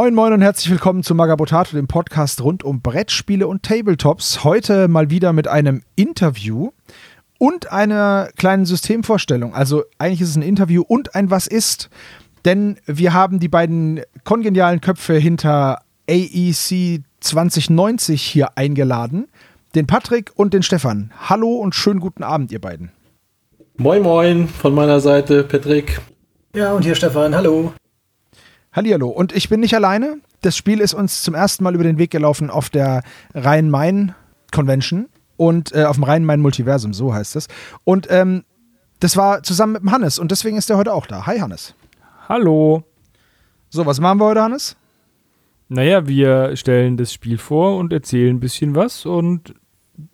Moin Moin und herzlich willkommen zu Magabotato, dem Podcast rund um Brettspiele und Tabletops. Heute mal wieder mit einem Interview und einer kleinen Systemvorstellung. Also eigentlich ist es ein Interview und ein Was ist. Denn wir haben die beiden kongenialen Köpfe hinter AEC 2090 hier eingeladen. Den Patrick und den Stefan. Hallo und schönen guten Abend, ihr beiden. Moin Moin von meiner Seite, Patrick. Ja, und hier Stefan, hallo. Hallihallo. Und ich bin nicht alleine. Das Spiel ist uns zum ersten Mal über den Weg gelaufen auf der Rhein-Main-Convention und äh, auf dem Rhein-Main-Multiversum, so heißt es. Und ähm, das war zusammen mit dem Hannes und deswegen ist er heute auch da. Hi, Hannes. Hallo. So, was machen wir heute, Hannes? Naja, wir stellen das Spiel vor und erzählen ein bisschen was und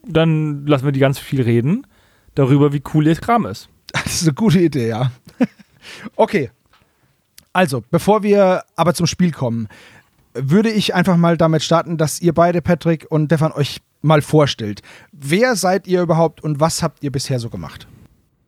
dann lassen wir die ganz viel reden darüber, wie cool ihr Kram ist. Das ist eine gute Idee, ja. okay. Also, bevor wir aber zum Spiel kommen, würde ich einfach mal damit starten, dass ihr beide, Patrick und Stefan, euch mal vorstellt. Wer seid ihr überhaupt und was habt ihr bisher so gemacht?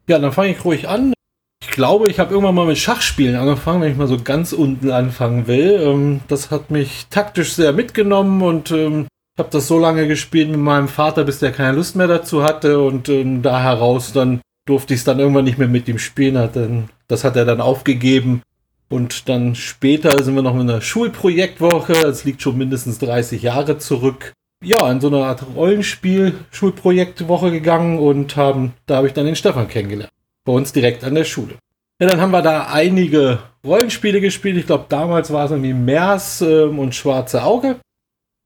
Ja, dann fange ich ruhig an. Ich glaube, ich habe irgendwann mal mit Schachspielen angefangen, wenn ich mal so ganz unten anfangen will. Ähm, das hat mich taktisch sehr mitgenommen und ähm, ich habe das so lange gespielt mit meinem Vater, bis der keine Lust mehr dazu hatte und ähm, da heraus dann durfte ich es dann irgendwann nicht mehr mit ihm spielen. Das hat er dann aufgegeben und dann später sind wir noch in einer Schulprojektwoche. Es liegt schon mindestens 30 Jahre zurück. Ja, in so einer Art Rollenspiel-Schulprojektwoche gegangen und haben, da habe ich dann den Stefan kennengelernt. Bei uns direkt an der Schule. Ja, dann haben wir da einige Rollenspiele gespielt. Ich glaube, damals war es irgendwie Mers äh, und Schwarze Auge.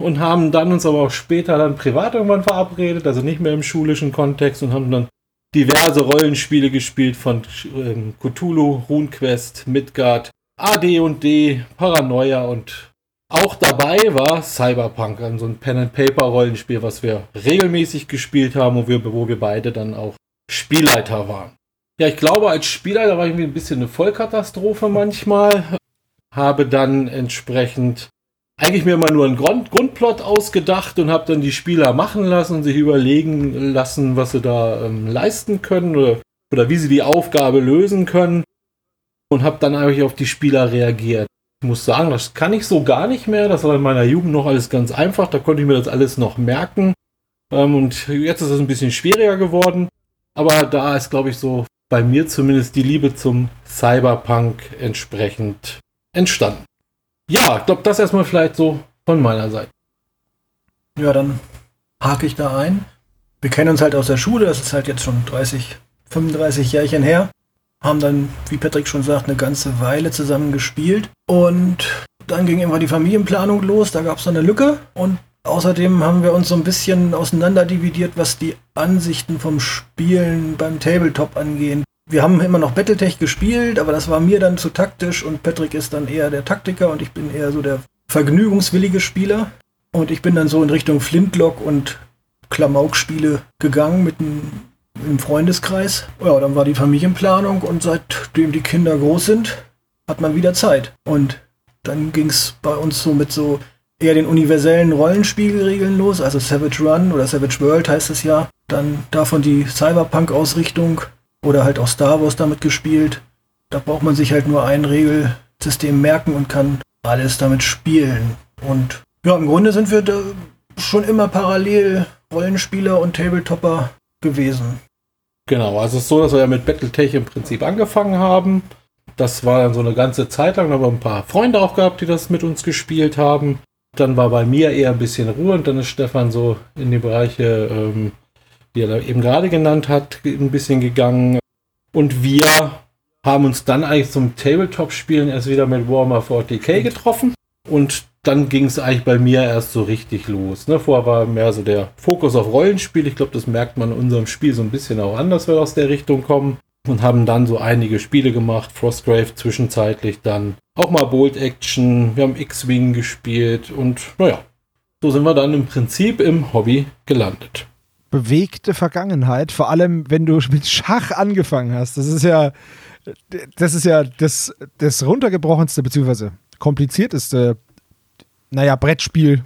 Und haben dann uns aber auch später dann privat irgendwann verabredet, also nicht mehr im schulischen Kontext und haben dann diverse Rollenspiele gespielt von ähm, Cthulhu, RuneQuest, Midgard, AD&D, Paranoia und auch dabei war Cyberpunk, also ein Pen-and-Paper-Rollenspiel, was wir regelmäßig gespielt haben und wir, wo wir beide dann auch Spielleiter waren. Ja, ich glaube, als Spielleiter war irgendwie ein bisschen eine Vollkatastrophe manchmal. Habe dann entsprechend eigentlich mir immer nur einen Grund, Grundplot ausgedacht und habe dann die Spieler machen lassen und sich überlegen lassen, was sie da ähm, leisten können oder, oder wie sie die Aufgabe lösen können und habe dann eigentlich auf die Spieler reagiert. Ich muss sagen, das kann ich so gar nicht mehr. Das war in meiner Jugend noch alles ganz einfach. Da konnte ich mir das alles noch merken. Ähm, und jetzt ist es ein bisschen schwieriger geworden. Aber da ist, glaube ich, so bei mir zumindest die Liebe zum Cyberpunk entsprechend entstanden. Ja, ich glaube, das erstmal vielleicht so von meiner Seite. Ja, dann hake ich da ein. Wir kennen uns halt aus der Schule, das ist halt jetzt schon 30, 35 Jährchen her. Haben dann, wie Patrick schon sagt, eine ganze Weile zusammen gespielt. Und dann ging immer die Familienplanung los, da gab es eine Lücke. Und außerdem haben wir uns so ein bisschen auseinanderdividiert, was die Ansichten vom Spielen beim Tabletop angehen wir haben immer noch Battletech gespielt, aber das war mir dann zu taktisch und Patrick ist dann eher der Taktiker und ich bin eher so der vergnügungswillige Spieler. Und ich bin dann so in Richtung Flintlock und Klamauk-Spiele gegangen mit einem Freundeskreis. Ja, dann war die Familienplanung und seitdem die Kinder groß sind, hat man wieder Zeit. Und dann ging es bei uns so mit so eher den universellen Rollenspielregeln los, also Savage Run oder Savage World heißt es ja. Dann davon die Cyberpunk-Ausrichtung oder halt auch Star Wars damit gespielt. Da braucht man sich halt nur ein Regelsystem merken und kann alles damit spielen. Und ja, im Grunde sind wir da schon immer parallel Rollenspieler und Tabletopper gewesen. Genau, also es ist so, dass wir ja mit Battletech im Prinzip angefangen haben. Das war dann so eine ganze Zeit lang, da haben wir ein paar Freunde auch gehabt, die das mit uns gespielt haben. Dann war bei mir eher ein bisschen Ruhe und dann ist Stefan so in die Bereiche ähm, die er eben gerade genannt hat, ein bisschen gegangen. Und wir haben uns dann eigentlich zum Tabletop-Spielen erst wieder mit Warhammer 40k getroffen. Und dann ging es eigentlich bei mir erst so richtig los. Ne? Vorher war mehr so der Fokus auf Rollenspiel. Ich glaube, das merkt man in unserem Spiel so ein bisschen auch an, dass wir aus der Richtung kommen. Und haben dann so einige Spiele gemacht. Frostgrave zwischenzeitlich dann auch mal Bolt Action. Wir haben X-Wing gespielt. Und naja, so sind wir dann im Prinzip im Hobby gelandet bewegte Vergangenheit, vor allem wenn du mit Schach angefangen hast. Das ist ja, das ist ja das, das runtergebrochenste, beziehungsweise komplizierteste, naja, Brettspiel,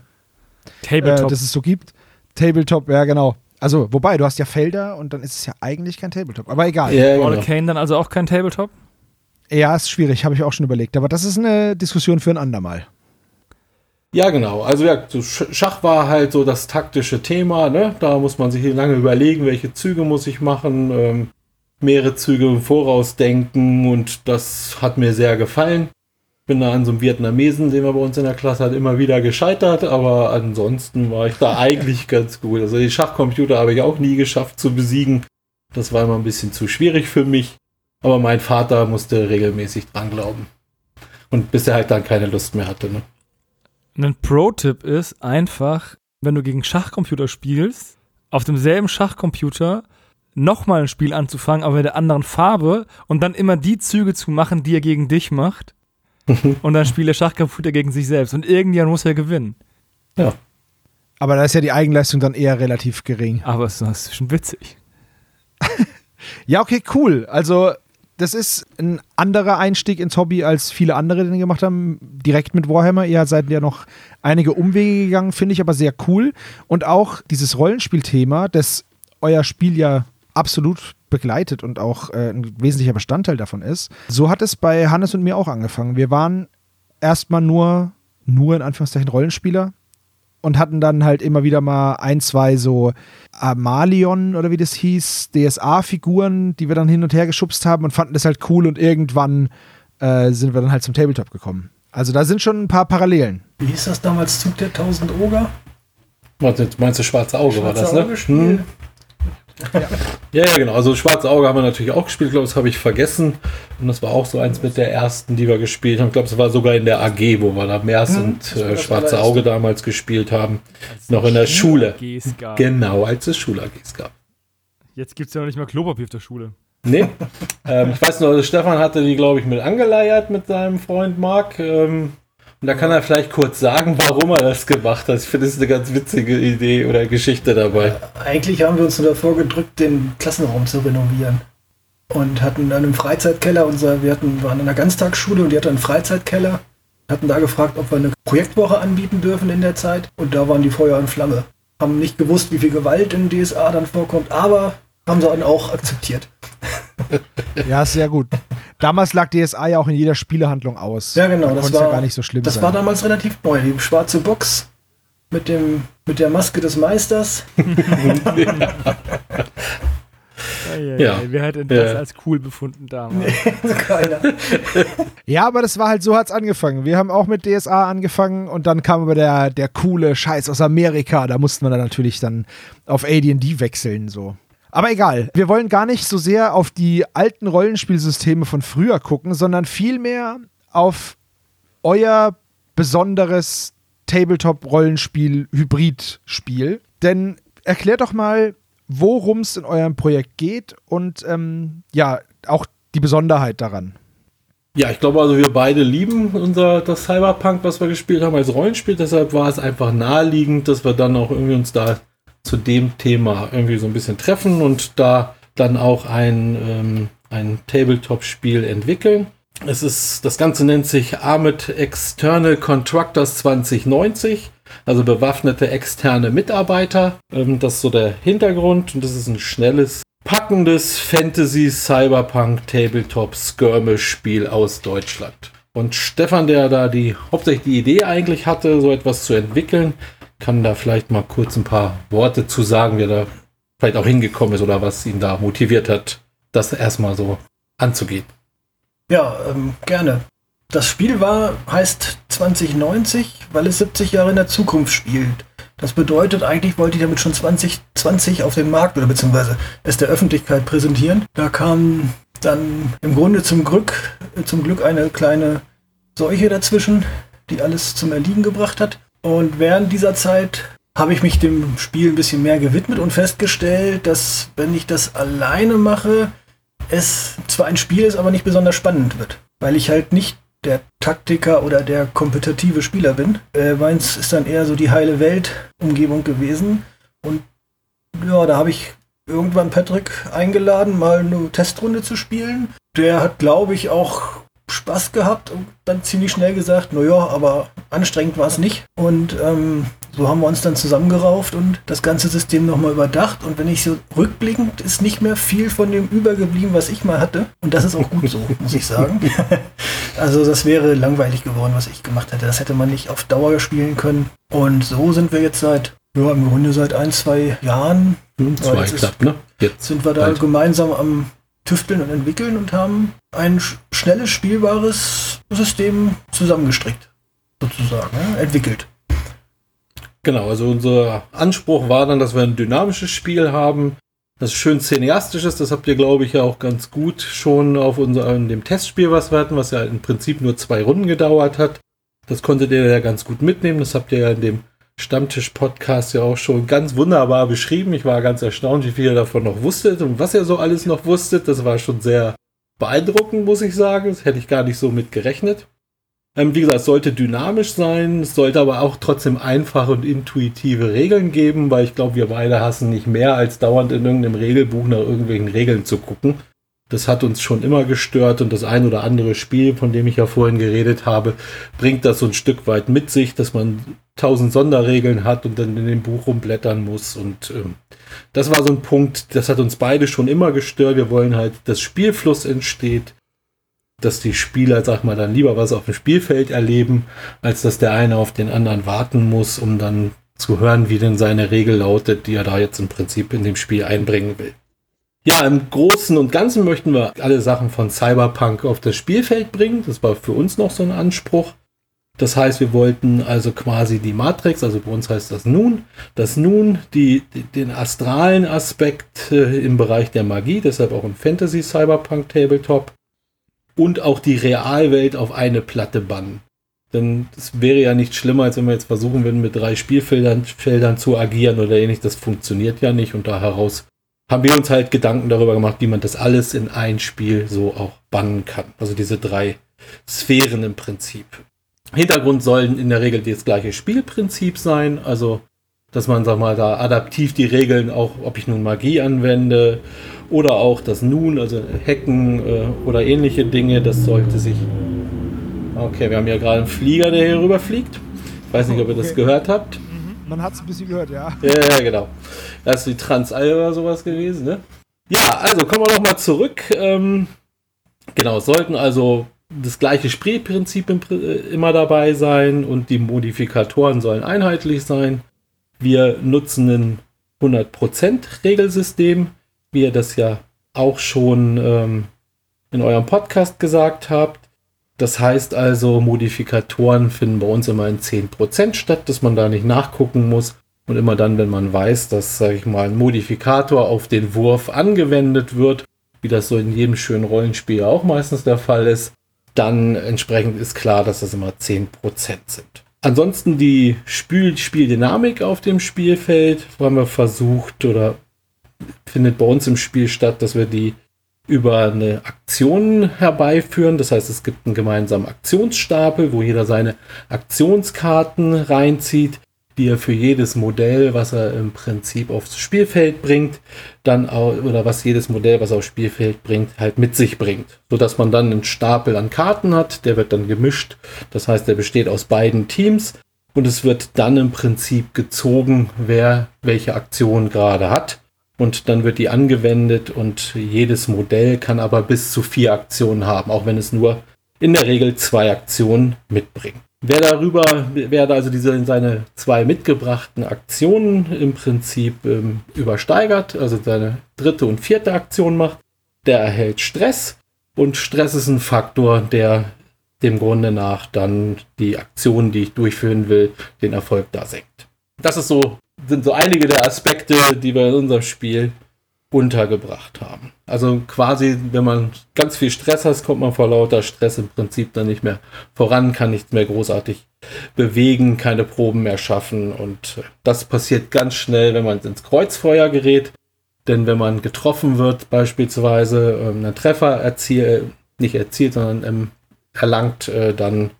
Tabletop. Äh, das es so gibt. Tabletop, ja, genau. Also, wobei, du hast ja Felder und dann ist es ja eigentlich kein Tabletop. Aber egal. Ja, genau. Arcane dann also auch kein Tabletop? Ja, ist schwierig, habe ich auch schon überlegt. Aber das ist eine Diskussion für ein andermal. Ja, genau. Also ja, Schach war halt so das taktische Thema. Ne? Da muss man sich lange überlegen, welche Züge muss ich machen, ähm, mehrere Züge im Voraus denken und das hat mir sehr gefallen. Bin da an so einem Vietnamesen, den wir bei uns in der Klasse hat, immer wieder gescheitert, aber ansonsten war ich da eigentlich ganz gut. Also die Schachcomputer habe ich auch nie geschafft zu besiegen. Das war immer ein bisschen zu schwierig für mich. Aber mein Vater musste regelmäßig dran glauben. Und bis er halt dann keine Lust mehr hatte. Ne? Ein Pro-Tipp ist einfach, wenn du gegen Schachcomputer spielst, auf demselben Schachcomputer nochmal ein Spiel anzufangen, aber mit der anderen Farbe und dann immer die Züge zu machen, die er gegen dich macht. und dann spielt der Schachcomputer gegen sich selbst. Und irgendjemand muss er gewinnen. Ja. Aber da ist ja die Eigenleistung dann eher relativ gering. Aber es ist schon witzig. ja, okay, cool. Also das ist ein anderer Einstieg ins Hobby, als viele andere den gemacht haben, direkt mit Warhammer. Ihr seid ja noch einige Umwege gegangen, finde ich aber sehr cool. Und auch dieses Rollenspielthema, das euer Spiel ja absolut begleitet und auch äh, ein wesentlicher Bestandteil davon ist. So hat es bei Hannes und mir auch angefangen. Wir waren erstmal nur, nur in Anführungszeichen Rollenspieler und hatten dann halt immer wieder mal ein, zwei so Amalion oder wie das hieß, DSA-Figuren, die wir dann hin und her geschubst haben und fanden das halt cool und irgendwann äh, sind wir dann halt zum Tabletop gekommen. Also da sind schon ein paar Parallelen. Wie hieß das damals? Zug der 1000 Oger? Meinst du Schwarze Auge Schwarze war das, Auge ne? Hm. Ja. ja, ja, genau. Also Schwarze Auge haben wir natürlich auch gespielt, ich glaube, das habe ich vergessen. Und das war auch so eins mit der ersten, die wir gespielt haben. Ich glaube, es war sogar in der AG, wo wir da Mers hm, und äh, Schwarze Auge damals gespielt haben. Als noch in der Schule. Genau, als es Schul-AGs gab. Jetzt gibt es ja noch nicht mal Klopapier auf der Schule. Nee. ähm, ich weiß noch, also Stefan hatte die, glaube ich, mit angeleiert mit seinem Freund Marc. Ähm, und da kann er vielleicht kurz sagen, warum er das gemacht hat. Ich finde, das ist eine ganz witzige Idee oder Geschichte dabei. Äh, eigentlich haben wir uns nur davor gedrückt, den Klassenraum zu renovieren. Und hatten dann im Freizeitkeller, unser, wir hatten, waren in einer Ganztagsschule und die hatten einen Freizeitkeller. Hatten da gefragt, ob wir eine Projektwoche anbieten dürfen in der Zeit. Und da waren die Feuer und Flamme. Haben nicht gewusst, wie viel Gewalt in DSA dann vorkommt, aber haben sie dann auch akzeptiert. ja, sehr gut. Damals lag DSA ja auch in jeder Spielehandlung aus. Ja, genau. Da das war ja gar nicht so schlimm Das sein. war damals relativ neu. Die schwarze Box mit, dem, mit der Maske des Meisters. Ja, ja, ja. Wer hat denn das ja. als cool befunden damals? Nee, keiner. ja, aber das war halt, so hat es angefangen. Wir haben auch mit DSA angefangen und dann kam aber der, der coole Scheiß aus Amerika. Da mussten wir dann natürlich dann auf AD&D wechseln, so. Aber egal, wir wollen gar nicht so sehr auf die alten Rollenspielsysteme von früher gucken, sondern vielmehr auf euer besonderes Tabletop-Rollenspiel-Hybrid-Spiel. Denn erklärt doch mal, worum es in eurem Projekt geht und ähm, ja, auch die Besonderheit daran. Ja, ich glaube also, wir beide lieben unser das Cyberpunk, was wir gespielt haben als Rollenspiel. Deshalb war es einfach naheliegend, dass wir dann auch irgendwie uns da zu dem Thema irgendwie so ein bisschen treffen und da dann auch ein, ähm, ein Tabletop-Spiel entwickeln. Es ist, das Ganze nennt sich Armed External Contractors 2090, also bewaffnete externe Mitarbeiter. Ähm, das ist so der Hintergrund und das ist ein schnelles, packendes Fantasy Cyberpunk Tabletop Skirmish Spiel aus Deutschland. Und Stefan, der da die hauptsächlich die Idee eigentlich hatte, so etwas zu entwickeln, kann da vielleicht mal kurz ein paar Worte zu sagen, wie er da vielleicht auch hingekommen ist oder was ihn da motiviert hat, das erstmal so anzugehen. Ja, ähm, gerne. Das Spiel war, heißt 2090, weil es 70 Jahre in der Zukunft spielt. Das bedeutet, eigentlich wollte ich damit schon 2020 auf den Markt oder beziehungsweise es der Öffentlichkeit präsentieren. Da kam dann im Grunde zum Glück, zum Glück eine kleine Seuche dazwischen, die alles zum Erliegen gebracht hat. Und während dieser Zeit habe ich mich dem Spiel ein bisschen mehr gewidmet und festgestellt, dass wenn ich das alleine mache, es zwar ein Spiel ist, aber nicht besonders spannend wird. Weil ich halt nicht der Taktiker oder der kompetitive Spieler bin. Äh, meins ist dann eher so die heile Welt-Umgebung gewesen. Und ja, da habe ich irgendwann Patrick eingeladen, mal eine Testrunde zu spielen. Der hat, glaube ich, auch Spaß gehabt und dann ziemlich schnell gesagt, naja, aber anstrengend war es nicht. Und ähm, so haben wir uns dann zusammengerauft und das ganze System nochmal überdacht. Und wenn ich so rückblickend, ist nicht mehr viel von dem übergeblieben, was ich mal hatte. Und das ist auch gut so, muss ich sagen. also das wäre langweilig geworden, was ich gemacht hätte. Das hätte man nicht auf Dauer spielen können. Und so sind wir jetzt seit, ja, im Grunde seit ein, zwei Jahren. Hm, zwei klappt, ne? Jetzt. Sind wir da Bald. gemeinsam am Tüfteln und entwickeln und haben ein sch- schnelles, spielbares System zusammengestrickt. Sozusagen, ne? entwickelt. Genau, also unser Anspruch war dann, dass wir ein dynamisches Spiel haben, das schön cineastisch ist. Das habt ihr, glaube ich, ja auch ganz gut schon auf unserem dem Testspiel, was wir hatten, was ja im Prinzip nur zwei Runden gedauert hat. Das konntet ihr ja ganz gut mitnehmen. Das habt ihr ja in dem Stammtisch-Podcast ja auch schon ganz wunderbar beschrieben. Ich war ganz erstaunt, wie viel ihr davon noch wusstet und was ihr so alles noch wusstet. Das war schon sehr beeindruckend, muss ich sagen. Das hätte ich gar nicht so mit gerechnet. Ähm, wie gesagt, es sollte dynamisch sein, es sollte aber auch trotzdem einfache und intuitive Regeln geben, weil ich glaube, wir beide hassen nicht mehr, als dauernd in irgendeinem Regelbuch nach irgendwelchen Regeln zu gucken. Das hat uns schon immer gestört und das ein oder andere Spiel, von dem ich ja vorhin geredet habe, bringt das so ein Stück weit mit sich, dass man tausend Sonderregeln hat und dann in dem Buch rumblättern muss. Und ähm, das war so ein Punkt, das hat uns beide schon immer gestört. Wir wollen halt, dass Spielfluss entsteht, dass die Spieler, sag mal, dann lieber was auf dem Spielfeld erleben, als dass der eine auf den anderen warten muss, um dann zu hören, wie denn seine Regel lautet, die er da jetzt im Prinzip in dem Spiel einbringen will. Ja, im Großen und Ganzen möchten wir alle Sachen von Cyberpunk auf das Spielfeld bringen. Das war für uns noch so ein Anspruch. Das heißt, wir wollten also quasi die Matrix, also bei uns heißt das Nun, das Nun, die, die, den astralen Aspekt äh, im Bereich der Magie, deshalb auch im Fantasy Cyberpunk Tabletop und auch die Realwelt auf eine Platte bannen. Denn es wäre ja nicht schlimmer, als wenn wir jetzt versuchen würden, mit drei Spielfeldern Feldern zu agieren oder ähnlich. Das funktioniert ja nicht und da heraus haben wir uns halt Gedanken darüber gemacht, wie man das alles in ein Spiel so auch bannen kann. Also diese drei Sphären im Prinzip. Hintergrund sollen in der Regel das gleiche Spielprinzip sein, also dass man, sag mal, da adaptiv die Regeln auch, ob ich nun Magie anwende oder auch das Nun, also Hacken äh, oder ähnliche Dinge, das sollte sich. Okay, wir haben ja gerade einen Flieger, der hier rüberfliegt. Ich weiß nicht, ob ihr das Okay. gehört habt. Man hat es ein bisschen gehört, ja. Ja, ja, genau. Das ist die Transalp oder sowas gewesen, ne? Ja, also kommen wir nochmal zurück. Ähm, genau, es sollten also das gleiche Spielprinzip im, äh, immer dabei sein und die Modifikatoren sollen einheitlich sein. Wir nutzen ein 100% Regelsystem, wie ihr das ja auch schon ähm, in eurem Podcast gesagt habt. Das heißt also, Modifikatoren finden bei uns immer in 10% statt, dass man da nicht nachgucken muss. Und immer dann, wenn man weiß, dass, sage ich mal, ein Modifikator auf den Wurf angewendet wird, wie das so in jedem schönen Rollenspiel auch meistens der Fall ist, dann entsprechend ist klar, dass das immer 10% sind. Ansonsten die Spiel Spieldynamik auf dem Spielfeld haben wir versucht oder findet bei uns im Spiel statt, dass wir die über eine Aktion herbeiführen. Das heißt, es gibt einen gemeinsamen Aktionsstapel, wo jeder seine Aktionskarten reinzieht, die er für jedes Modell, was er im Prinzip aufs Spielfeld bringt, dann auch, oder was jedes Modell, was er aufs Spielfeld bringt, halt mit sich bringt. Sodass man dann einen Stapel an Karten hat, der wird dann gemischt. Das heißt, der besteht aus beiden Teams und es wird dann im Prinzip gezogen, wer welche Aktion gerade hat. Und dann wird die angewendet und jedes Modell kann aber bis zu vier Aktionen haben, auch wenn es nur in der Regel zwei Aktionen mitbringt. Wer darüber, wer also diese seine zwei mitgebrachten Aktionen im Prinzip ähm, übersteigert, also seine dritte und vierte Aktion macht, der erhält Stress. Und Stress ist ein Faktor, der dem Grunde nach dann die Aktion, die ich durchführen will, den Erfolg da senkt. Das ist so, sind so einige der Aspekte, die wir in unserem Spiel untergebracht haben. Also quasi, wenn man ganz viel Stress hat, kommt man vor lauter Stress im Prinzip dann nicht mehr voran, kann nichts mehr großartig bewegen, keine Proben mehr schaffen und das passiert ganz schnell, wenn man ins Kreuzfeuer gerät. Denn wenn man getroffen wird, beispielsweise ähm, einen Treffer erzielt, nicht erzielt, sondern ähm, erlangt, äh, dann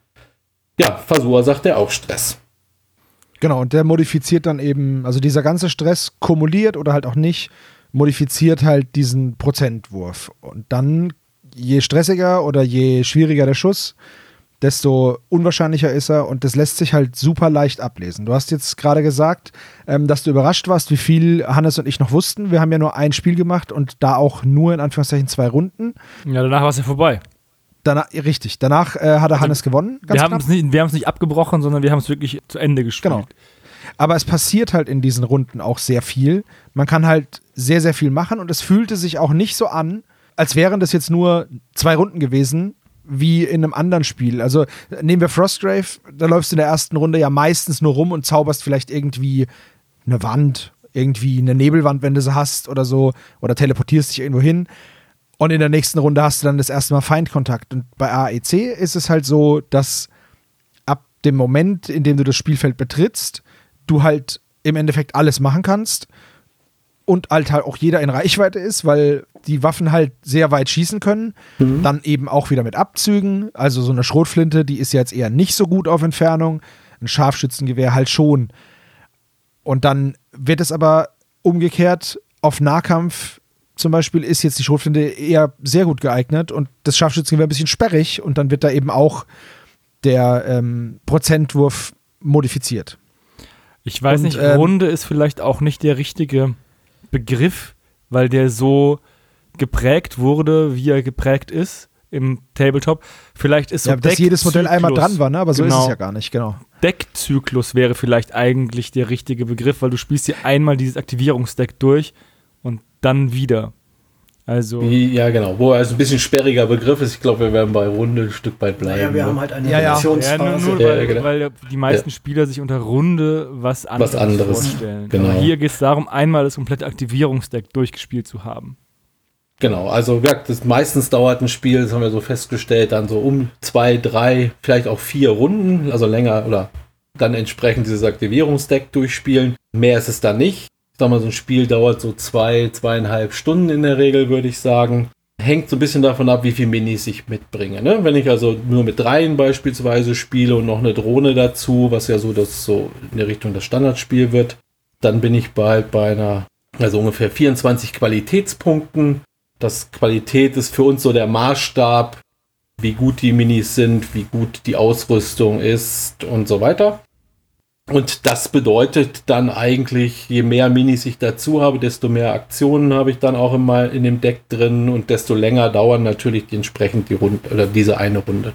ja, verursacht er auch Stress. Genau, und der modifiziert dann eben, also dieser ganze Stress kumuliert oder halt auch nicht, modifiziert halt diesen Prozentwurf. Und dann, je stressiger oder je schwieriger der Schuss, desto unwahrscheinlicher ist er und das lässt sich halt super leicht ablesen. Du hast jetzt gerade gesagt, ähm, dass du überrascht warst, wie viel Hannes und ich noch wussten. Wir haben ja nur ein Spiel gemacht und da auch nur in Anführungszeichen zwei Runden. Ja, danach war es ja vorbei. Danach, richtig, danach äh, hat er Hannes gewonnen. Wir haben es nicht, wir nicht abgebrochen, sondern wir haben es wirklich zu Ende gespielt. Genau. Aber es passiert halt in diesen Runden auch sehr viel. Man kann halt sehr, sehr viel machen und es fühlte sich auch nicht so an, als wären das jetzt nur zwei Runden gewesen, wie in einem anderen Spiel. Also nehmen wir Frostgrave, da läufst du in der ersten Runde ja meistens nur rum und zauberst vielleicht irgendwie eine Wand, irgendwie eine Nebelwand, wenn du sie hast oder so, oder teleportierst dich irgendwo hin. Und in der nächsten Runde hast du dann das erste Mal Feindkontakt. Und bei AEC ist es halt so, dass ab dem Moment, in dem du das Spielfeld betrittst, du halt im Endeffekt alles machen kannst und halt, halt auch jeder in Reichweite ist, weil die Waffen halt sehr weit schießen können. Mhm. Dann eben auch wieder mit Abzügen. Also so eine Schrotflinte, die ist jetzt eher nicht so gut auf Entfernung. Ein Scharfschützengewehr halt schon. Und dann wird es aber umgekehrt auf Nahkampf zum Beispiel ist jetzt die Schrotflinte eher sehr gut geeignet und das Scharfschützengewehr ein bisschen sperrig und dann wird da eben auch der ähm, Prozentwurf modifiziert. Ich weiß und, nicht, ähm, Runde ist vielleicht auch nicht der richtige Begriff, weil der so geprägt wurde, wie er geprägt ist im Tabletop. Vielleicht ist so ja, dass jedes Modell einmal dran war, ne? aber so genau. ist es ja gar nicht, genau. Deckzyklus wäre vielleicht eigentlich der richtige Begriff, weil du spielst hier einmal dieses Aktivierungsdeck durch dann wieder. Also. Ja, genau. Wo also ein bisschen sperriger Begriff ist. Ich glaube, wir werden bei Runde ein Stück weit bleiben. Ja, wir ne? haben halt eine ja, ja. ja nur, nur ja, weil, genau. weil, die meisten ja. Spieler sich unter Runde was anderes, was anderes. vorstellen. Genau. Aber hier geht es darum, einmal das komplette Aktivierungsdeck durchgespielt zu haben. Genau, also das meistens dauert ein Spiel, das haben wir so festgestellt, dann so um zwei, drei, vielleicht auch vier Runden, also länger oder dann entsprechend dieses Aktivierungsdeck durchspielen. Mehr ist es dann nicht. Ich sag mal, so ein Spiel dauert so zwei, zweieinhalb Stunden in der Regel, würde ich sagen. Hängt so ein bisschen davon ab, wie viel Minis ich mitbringe. Ne? Wenn ich also nur mit dreien beispielsweise spiele und noch eine Drohne dazu, was ja so das so in der Richtung das Standardspiel wird, dann bin ich bald bei einer, also ungefähr 24 Qualitätspunkten. Das Qualität ist für uns so der Maßstab, wie gut die Minis sind, wie gut die Ausrüstung ist und so weiter. Und das bedeutet dann eigentlich, je mehr Minis ich dazu habe, desto mehr Aktionen habe ich dann auch immer in dem Deck drin und desto länger dauern natürlich die entsprechend die Runde oder diese eine Runde.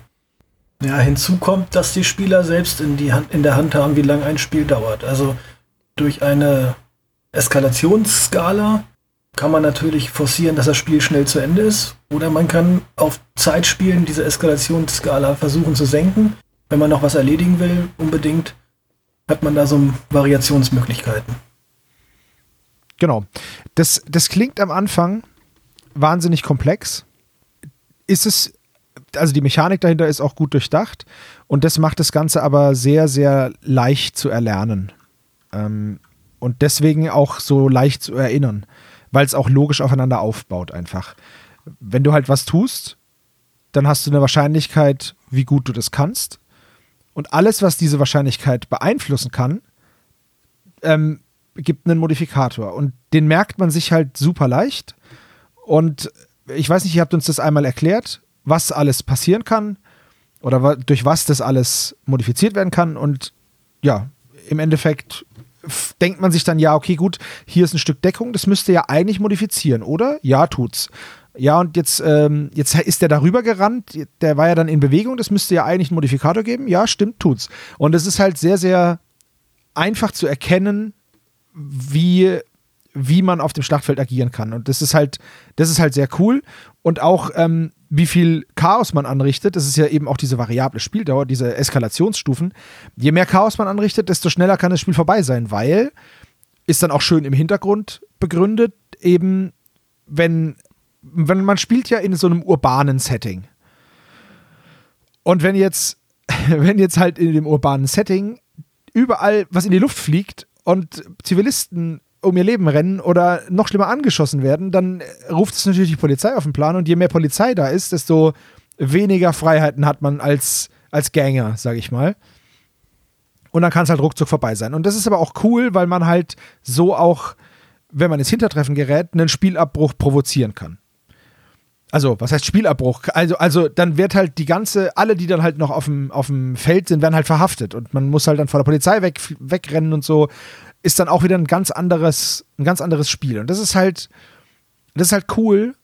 Ja, hinzu kommt, dass die Spieler selbst in, die Hand, in der Hand haben, wie lange ein Spiel dauert. Also durch eine Eskalationsskala kann man natürlich forcieren, dass das Spiel schnell zu Ende ist. Oder man kann auf Zeit spielen, diese Eskalationsskala versuchen zu senken. Wenn man noch was erledigen will, unbedingt hat man da so Variationsmöglichkeiten. Genau. Das, das klingt am Anfang wahnsinnig komplex. Ist es, also die Mechanik dahinter ist auch gut durchdacht und das macht das Ganze aber sehr, sehr leicht zu erlernen. Ähm, und deswegen auch so leicht zu erinnern, weil es auch logisch aufeinander aufbaut einfach. Wenn du halt was tust, dann hast du eine Wahrscheinlichkeit, wie gut du das kannst. Und alles, was diese Wahrscheinlichkeit beeinflussen kann, ähm, gibt einen Modifikator. Und den merkt man sich halt super leicht. Und ich weiß nicht, ihr habt uns das einmal erklärt, was alles passieren kann oder durch was das alles modifiziert werden kann. Und ja, im Endeffekt denkt man sich dann, ja, okay, gut, hier ist ein Stück Deckung, das müsste ja eigentlich modifizieren, oder? Ja, tut's. Ja, und jetzt, ähm, jetzt ist der darüber gerannt, der war ja dann in Bewegung, das müsste ja eigentlich einen Modifikator geben. Ja, stimmt, tut's. Und es ist halt sehr, sehr einfach zu erkennen, wie, wie man auf dem Schlachtfeld agieren kann. Und das ist halt, das ist halt sehr cool. Und auch, ähm, wie viel Chaos man anrichtet, das ist ja eben auch diese variable Spieldauer, diese Eskalationsstufen. Je mehr Chaos man anrichtet, desto schneller kann das Spiel vorbei sein, weil ist dann auch schön im Hintergrund begründet, eben wenn wenn man spielt ja in so einem urbanen Setting. Und wenn jetzt, wenn jetzt halt in dem urbanen Setting überall was in die Luft fliegt und Zivilisten um ihr Leben rennen oder noch schlimmer angeschossen werden, dann ruft es natürlich die Polizei auf den Plan und je mehr Polizei da ist, desto weniger Freiheiten hat man als, als Gänger, sag ich mal. Und dann kann es halt ruckzuck vorbei sein. Und das ist aber auch cool, weil man halt so auch, wenn man ins Hintertreffen gerät, einen Spielabbruch provozieren kann. Also, was heißt Spielabbruch? Also, also dann wird halt die ganze, alle, die dann halt noch auf dem, auf dem Feld sind, werden halt verhaftet und man muss halt dann vor der Polizei weg, wegrennen und so. Ist dann auch wieder ein ganz anderes, ein ganz anderes Spiel. Und das ist halt, das ist halt cool.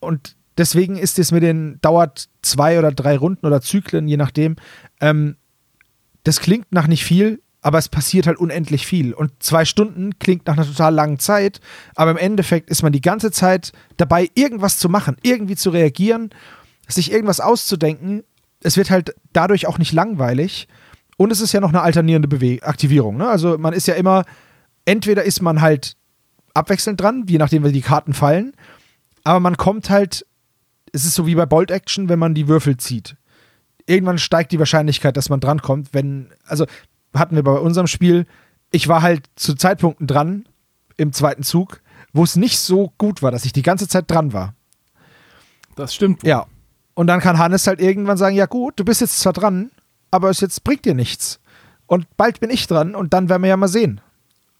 Und deswegen ist es mit den, dauert zwei oder drei Runden oder Zyklen, je nachdem. Ähm, das klingt nach nicht viel, aber es passiert halt unendlich viel. Und zwei Stunden klingt nach einer total langen Zeit, aber im Endeffekt ist man die ganze Zeit dabei, irgendwas zu machen, irgendwie zu reagieren, sich irgendwas auszudenken. Es wird halt dadurch auch nicht langweilig. Und es ist ja noch eine alternierende Bewe Aktivierung. Ne? Also man ist ja immer, entweder ist man halt abwechselnd dran, je nachdem, wie die Karten fallen, aber man kommt halt, es ist so wie bei Bolt Action, wenn man die Würfel zieht. Irgendwann steigt die Wahrscheinlichkeit, dass man drankommt, wenn, also hatten wir bei unserem Spiel, ich war halt zu Zeitpunkten dran im zweiten Zug, wo es nicht so gut war, dass ich die ganze Zeit dran war. Das stimmt. Ja. Und dann kann Hannes halt irgendwann sagen, ja gut, du bist jetzt zwar dran, aber es jetzt bringt dir nichts. Und bald bin ich dran und dann werden wir ja mal sehen.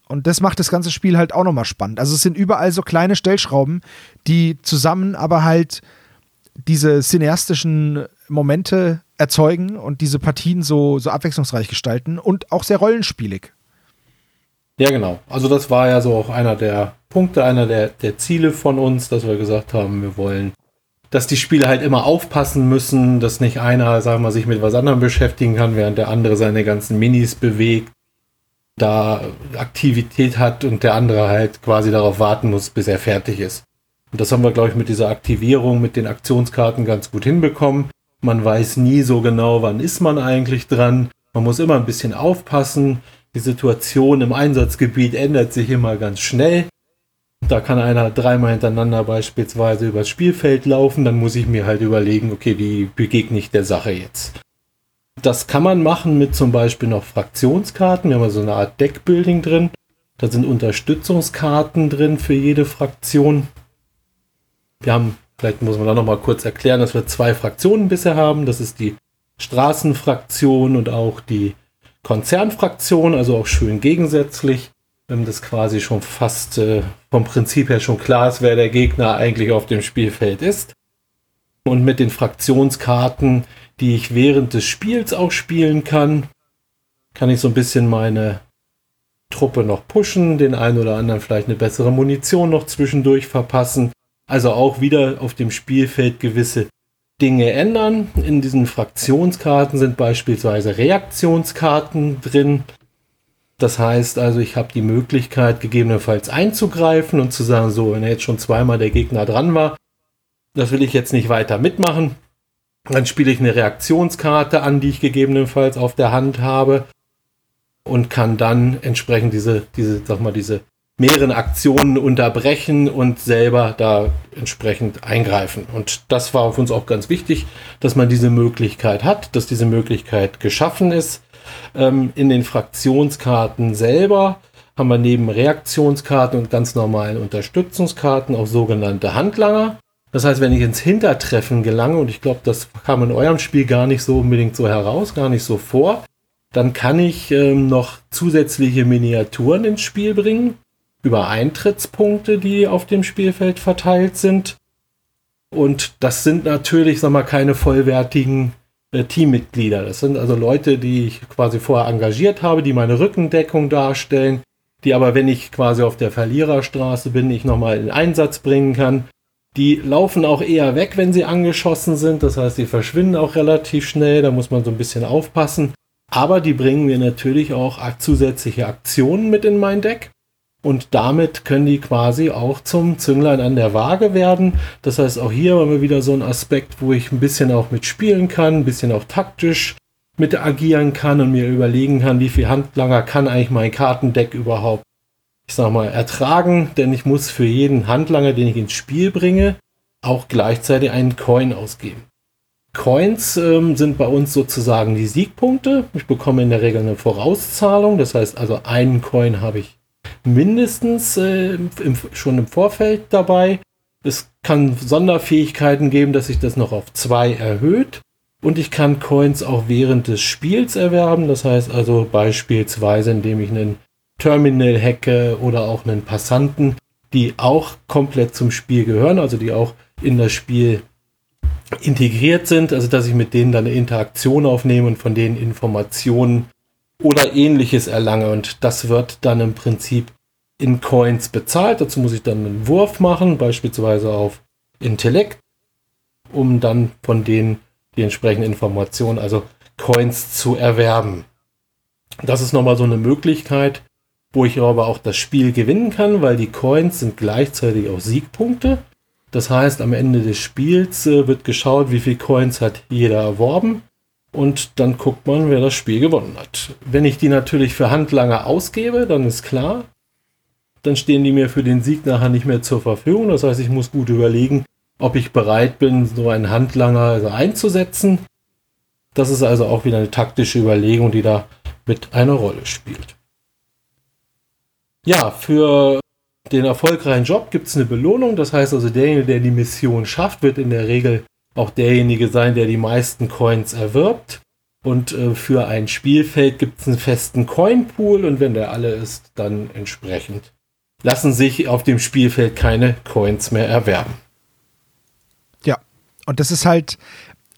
Und das macht das ganze Spiel halt auch nochmal spannend. Also es sind überall so kleine Stellschrauben, die zusammen aber halt diese cineastischen Momente erzeugen und diese Partien so, so abwechslungsreich gestalten und auch sehr rollenspielig. Ja, genau. Also das war ja so auch einer der Punkte, einer der, der Ziele von uns, dass wir gesagt haben, wir wollen, dass die Spieler halt immer aufpassen müssen, dass nicht einer, sagen wir, sich mit was anderem beschäftigen kann, während der andere seine ganzen Minis bewegt, da Aktivität hat und der andere halt quasi darauf warten muss, bis er fertig ist. Und das haben wir, glaube ich, mit dieser Aktivierung, mit den Aktionskarten ganz gut hinbekommen. Man weiß nie so genau, wann ist man eigentlich dran. Man muss immer ein bisschen aufpassen. Die Situation im Einsatzgebiet ändert sich immer ganz schnell. Da kann einer dreimal hintereinander beispielsweise übers Spielfeld laufen, dann muss ich mir halt überlegen, okay, wie begegne ich der Sache jetzt? Das kann man machen mit zum Beispiel noch Fraktionskarten. Wir haben so eine Art Deckbuilding drin. Da sind Unterstützungskarten drin für jede Fraktion. Wir haben Vielleicht muss man da noch mal kurz erklären, dass wir zwei Fraktionen bisher haben. Das ist die Straßenfraktion und auch die Konzernfraktion, also auch schön gegensätzlich. Wenn das quasi schon fast äh, vom Prinzip her schon klar ist, wer der Gegner eigentlich auf dem Spielfeld ist. Und mit den Fraktionskarten, die ich während des Spiels auch spielen kann, kann ich so ein bisschen meine Truppe noch pushen, den einen oder anderen vielleicht eine bessere Munition noch zwischendurch verpassen also auch wieder auf dem Spielfeld gewisse Dinge ändern. In diesen Fraktionskarten sind beispielsweise Reaktionskarten drin. Das heißt also, ich habe die Möglichkeit, gegebenenfalls einzugreifen und zu sagen, so, wenn jetzt schon zweimal der Gegner dran war, das will ich jetzt nicht weiter mitmachen. Dann spiele ich eine Reaktionskarte an, die ich gegebenenfalls auf der Hand habe und kann dann entsprechend diese, diese, sag mal, diese mehreren Aktionen unterbrechen und selber da entsprechend eingreifen. Und das war für uns auch ganz wichtig, dass man diese Möglichkeit hat, dass diese Möglichkeit geschaffen ist. Ähm, in den Fraktionskarten selber haben wir neben Reaktionskarten und ganz normalen Unterstützungskarten auch sogenannte Handlanger. Das heißt, wenn ich ins Hintertreffen gelange, und ich glaube, das kam in eurem Spiel gar nicht so unbedingt so heraus, gar nicht so vor, dann kann ich ähm, noch zusätzliche Miniaturen ins Spiel bringen über Eintrittspunkte, die auf dem Spielfeld verteilt sind. Und das sind natürlich, sag mal, keine vollwertigen äh, Teammitglieder. Das sind also Leute, die ich quasi vorher engagiert habe, die meine Rückendeckung darstellen, die aber, wenn ich quasi auf der Verliererstraße bin, ich nochmal in Einsatz bringen kann. Die laufen auch eher weg, wenn sie angeschossen sind. Das heißt, die verschwinden auch relativ schnell. Da muss man so ein bisschen aufpassen. Aber die bringen mir natürlich auch zusätzliche Aktionen mit in mein Deck. Und damit können die quasi auch zum Zünglein an der Waage werden. Das heißt, auch hier haben wir wieder so einen Aspekt, wo ich ein bisschen auch mitspielen kann, ein bisschen auch taktisch mit agieren kann und mir überlegen kann, wie viel Handlanger kann eigentlich mein Kartendeck überhaupt, ich sag mal, ertragen. Denn ich muss für jeden Handlanger, den ich ins Spiel bringe, auch gleichzeitig einen Coin ausgeben. Coins ähm, sind bei uns sozusagen die Siegpunkte. Ich bekomme in der Regel eine Vorauszahlung. Das heißt also, einen Coin habe ich mindestens äh, im, schon im Vorfeld dabei. Es kann Sonderfähigkeiten geben, dass sich das noch auf zwei erhöht. Und ich kann Coins auch während des Spiels erwerben. Das heißt also beispielsweise, indem ich einen Terminal hacke oder auch einen Passanten, die auch komplett zum Spiel gehören, also die auch in das Spiel integriert sind, also dass ich mit denen dann eine Interaktion aufnehme und von denen Informationen oder ähnliches erlange. Und das wird dann im Prinzip in Coins bezahlt. Dazu muss ich dann einen Wurf machen, beispielsweise auf Intellekt, um dann von denen die entsprechenden Informationen, also Coins zu erwerben. Das ist nochmal so eine Möglichkeit, wo ich aber auch das Spiel gewinnen kann, weil die Coins sind gleichzeitig auch Siegpunkte. Das heißt, am Ende des Spiels äh, wird geschaut, wie viele Coins hat jeder erworben. Und dann guckt man, wer das Spiel gewonnen hat. Wenn ich die natürlich für Handlanger ausgebe, dann ist klar, dann stehen die mir für den Sieg nachher nicht mehr zur Verfügung. Das heißt, ich muss gut überlegen, ob ich bereit bin, so einen Handlanger also einzusetzen. Das ist also auch wieder eine taktische Überlegung, die da mit einer Rolle spielt. Ja, für den erfolgreichen Job gibt es eine Belohnung. Das heißt also, derjenige, der die Mission schafft, wird in der Regel auch derjenige sein, der die meisten Coins erwirbt. Und äh, für ein Spielfeld gibt es einen festen Coinpool und wenn der alle ist, dann entsprechend lassen sich auf dem Spielfeld keine Coins mehr erwerben. Ja, und das ist halt,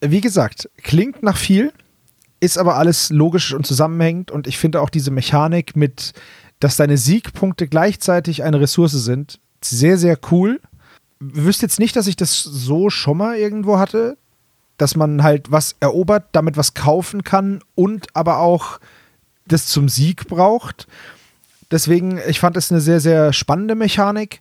wie gesagt, klingt nach viel, ist aber alles logisch und zusammenhängend und ich finde auch diese Mechanik mit, dass deine Siegpunkte gleichzeitig eine Ressource sind, sehr, sehr cool. Wüsste jetzt nicht, dass ich das so schon mal irgendwo hatte, dass man halt was erobert, damit was kaufen kann und aber auch das zum Sieg braucht. Deswegen, ich fand es eine sehr, sehr spannende Mechanik.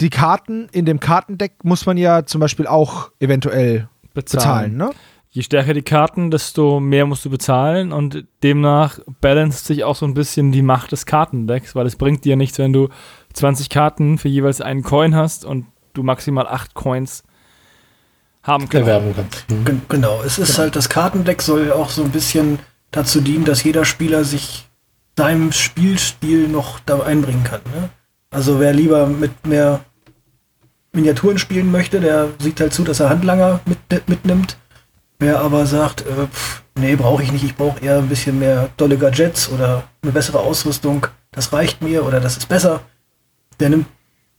Die Karten in dem Kartendeck muss man ja zum Beispiel auch eventuell bezahlen, bezahlen ne? je stärker die Karten, desto mehr musst du bezahlen und demnach balanced sich auch so ein bisschen die Macht des Kartendecks, weil es bringt dir nichts, wenn du 20 Karten für jeweils einen Coin hast und du maximal 8 Coins haben kannst. Erwerben kannst. Mhm. Genau, es ist genau. halt, das Kartendeck soll auch so ein bisschen dazu dienen, dass jeder Spieler sich seinem Spielstil noch da einbringen kann. Ne? Also wer lieber mit mehr Miniaturen spielen möchte, der sieht halt zu, dass er Handlanger mit, mitnimmt Wer aber sagt, äh, pff, nee, brauche ich nicht, ich brauche eher ein bisschen mehr dolle Gadgets oder eine bessere Ausrüstung, das reicht mir oder das ist besser, der nimmt,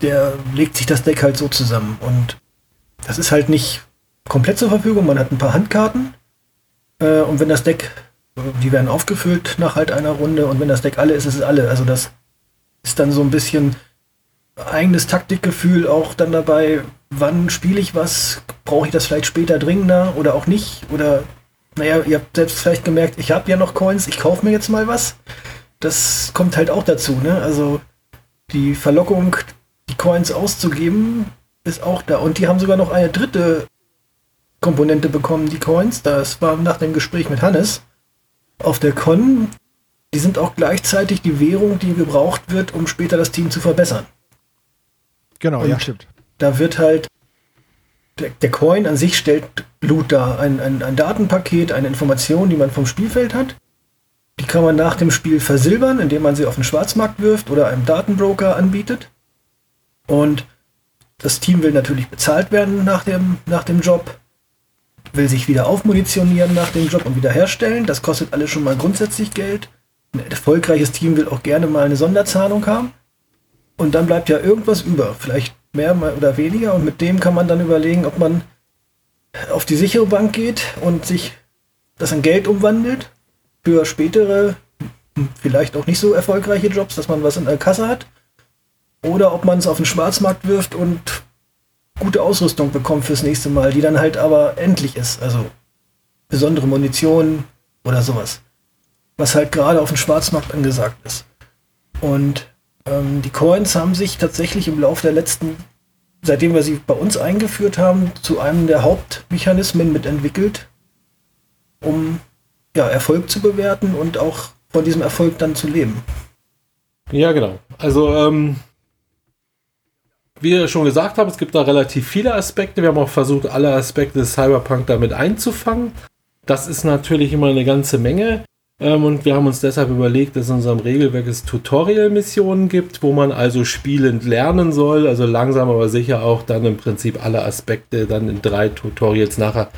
der legt sich das Deck halt so zusammen. Und das ist halt nicht komplett zur Verfügung, man hat ein paar Handkarten äh, und wenn das Deck, die werden aufgefüllt nach halt einer Runde und wenn das Deck alle ist, ist es alle. Also das ist dann so ein bisschen eigenes Taktikgefühl auch dann dabei, wann spiele ich was, brauche ich das vielleicht später dringender oder auch nicht? Oder, naja, ihr habt selbst vielleicht gemerkt, ich habe ja noch Coins, ich kaufe mir jetzt mal was. Das kommt halt auch dazu, ne? Also die Verlockung, die Coins auszugeben, ist auch da. Und die haben sogar noch eine dritte Komponente bekommen, die Coins. Das war nach dem Gespräch mit Hannes auf der Con. Die sind auch gleichzeitig die Währung, die gebraucht wird, um später das Team zu verbessern. Genau, Und ja, stimmt. Da wird halt, der, der Coin an sich stellt Loot dar. Ein, ein, ein Datenpaket, eine Information, die man vom Spielfeld hat. Die kann man nach dem Spiel versilbern, indem man sie auf den Schwarzmarkt wirft oder einem Datenbroker anbietet. Und das Team will natürlich bezahlt werden nach dem, nach dem Job, will sich wieder aufmunitionieren nach dem Job und wieder herstellen. Das kostet alles schon mal grundsätzlich Geld. Ein erfolgreiches Team will auch gerne mal eine Sonderzahlung haben. Und dann bleibt ja irgendwas über, vielleicht mehr oder weniger. Und mit dem kann man dann überlegen, ob man auf die sichere Bank geht und sich das in Geld umwandelt für spätere, vielleicht auch nicht so erfolgreiche Jobs, dass man was in der Kasse hat. Oder ob man es auf den Schwarzmarkt wirft und gute Ausrüstung bekommt fürs nächste Mal, die dann halt aber endlich ist. Also besondere Munition oder sowas. Was halt gerade auf dem Schwarzmarkt angesagt ist. Und ähm, die Coins haben sich tatsächlich im Laufe der letzten, seitdem wir sie bei uns eingeführt haben, zu einem der Hauptmechanismen mitentwickelt, um ja, Erfolg zu bewerten und auch von diesem Erfolg dann zu leben. Ja, genau. Also, ähm, wie ihr schon gesagt habt, es gibt da relativ viele Aspekte. Wir haben auch versucht, alle Aspekte des Cyberpunk damit einzufangen. Das ist natürlich immer eine ganze Menge. Ähm, und wir haben uns deshalb überlegt, dass in unserem Regelwerk es Tutorial-Missionen gibt, wo man also spielend lernen soll, also langsam aber sicher auch dann im Prinzip alle Aspekte dann in drei Tutorials nachher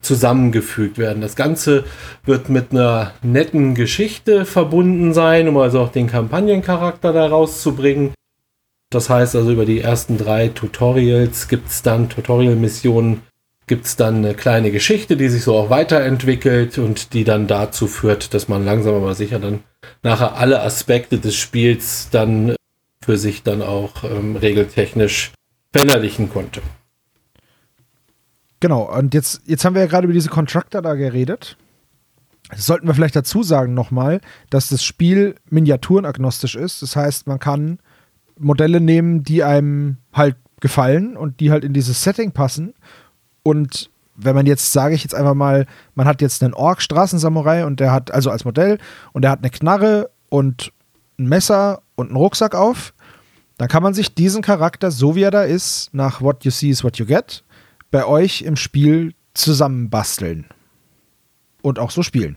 zusammengefügt werden. Das Ganze wird mit einer netten Geschichte verbunden sein, um also auch den Kampagnencharakter da rauszubringen. Das heißt also, über die ersten drei Tutorials gibt es dann Tutorial-Missionen, gibt es dann eine kleine Geschichte, die sich so auch weiterentwickelt und die dann dazu führt, dass man langsam aber sicher dann nachher alle Aspekte des Spiels dann für sich dann auch ähm, regeltechnisch verinnerlichen konnte. Genau, und jetzt, jetzt haben wir ja gerade über diese Contractor da geredet. Das sollten wir vielleicht dazu sagen nochmal, dass das Spiel miniaturenagnostisch ist. Das heißt, man kann Modelle nehmen, die einem halt gefallen und die halt in dieses Setting passen. Und wenn man jetzt, sage ich jetzt einfach mal, man hat jetzt einen Ork-Straßensamurai und der hat, also als Modell, und der hat eine Knarre und ein Messer und einen Rucksack auf, dann kann man sich diesen Charakter, so wie er da ist, nach What You See is What You Get, bei euch im Spiel zusammenbasteln. Und auch so spielen.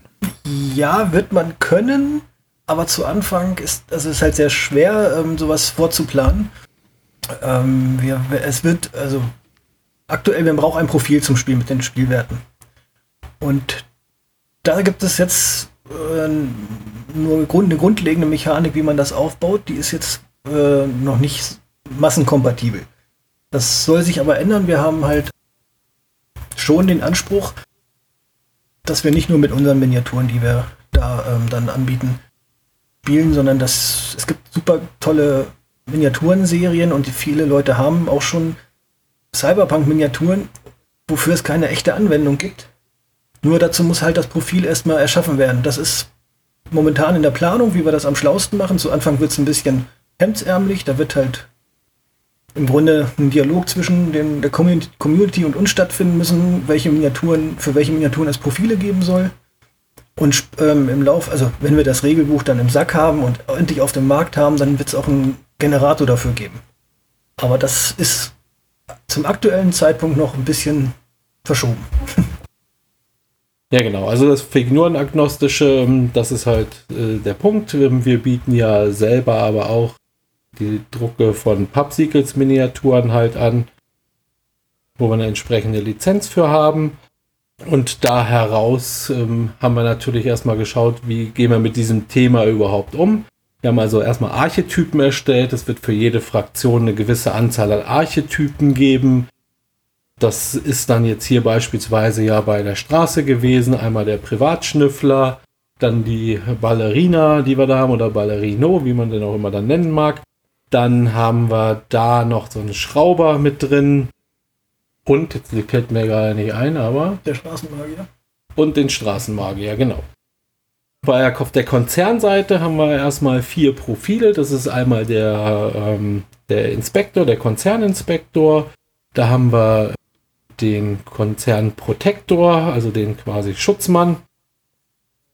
Ja, wird man können, aber zu Anfang ist also halt sehr schwer, ähm, sowas vorzuplanen. Ähm, wir, es wird, also aktuell, wir brauchen ein Profil zum Spiel mit den Spielwerten. Und da gibt es jetzt äh, nur Grund, eine grundlegende Mechanik, wie man das aufbaut. Die ist jetzt äh, noch nicht massenkompatibel. Das soll sich aber ändern. Wir haben halt schon den Anspruch, dass wir nicht nur mit unseren Miniaturen, die wir da ähm, dann anbieten, spielen, sondern dass es gibt super tolle Miniaturenserien und viele Leute haben auch schon Cyberpunk-Miniaturen, wofür es keine echte Anwendung gibt. Nur dazu muss halt das Profil erstmal erschaffen werden. Das ist momentan in der Planung, wie wir das am schlausten machen. Zu Anfang wird es ein bisschen hemdsärmlich, da wird halt im Grunde ein Dialog zwischen den, der Community und uns stattfinden müssen, welche Miniaturen, für welche Miniaturen es Profile geben soll. Und ähm, im Lauf, also wenn wir das Regelbuch dann im Sack haben und endlich auf dem Markt haben, dann wird es auch einen Generator dafür geben. Aber das ist zum aktuellen Zeitpunkt noch ein bisschen verschoben. Ja, genau. Also das Figurenagnostische, ähm, das ist halt äh, der Punkt. Ähm, wir bieten ja selber aber auch die Drucke von Pappsiegels Miniaturen halt an, wo wir eine entsprechende Lizenz für haben. Und da heraus ähm, haben wir natürlich erstmal geschaut, wie gehen wir mit diesem Thema überhaupt um. Wir haben also erstmal Archetypen erstellt. Es wird für jede Fraktion eine gewisse Anzahl an Archetypen geben. Das ist dann jetzt hier beispielsweise ja bei der Straße gewesen. Einmal der Privatschnüffler, dann die Ballerina, die wir da haben, oder Ballerino, wie man den auch immer dann nennen mag. Dann haben wir da noch so einen Schrauber mit drin. Und, jetzt fällt mir gerade nicht ein, aber. Der Straßenmagier. Und den Straßenmagier, genau. Bei der Konzernseite haben wir erstmal vier Profile. Das ist einmal der, ähm, der Inspektor, der Konzerninspektor. Da haben wir den Konzernprotektor, also den quasi Schutzmann.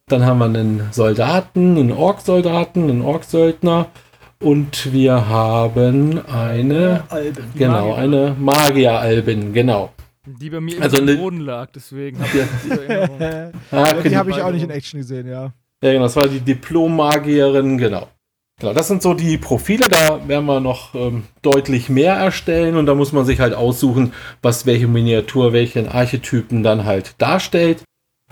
Dann haben wir einen Soldaten, einen Ork-Soldaten, einen Ork-Söldner. Und wir haben eine. Alben. Genau, Magier. eine Magier-Albin, genau. Die bei mir also im ne, Boden lag, deswegen habe ich Erinnerung. ah, die habe ich auch nicht in Action gesehen, ja. Ja, genau, das war die Diplom-Magierin, genau. Genau, das sind so die Profile, da werden wir noch ähm, deutlich mehr erstellen und da muss man sich halt aussuchen, was welche Miniatur, welchen Archetypen dann halt darstellt.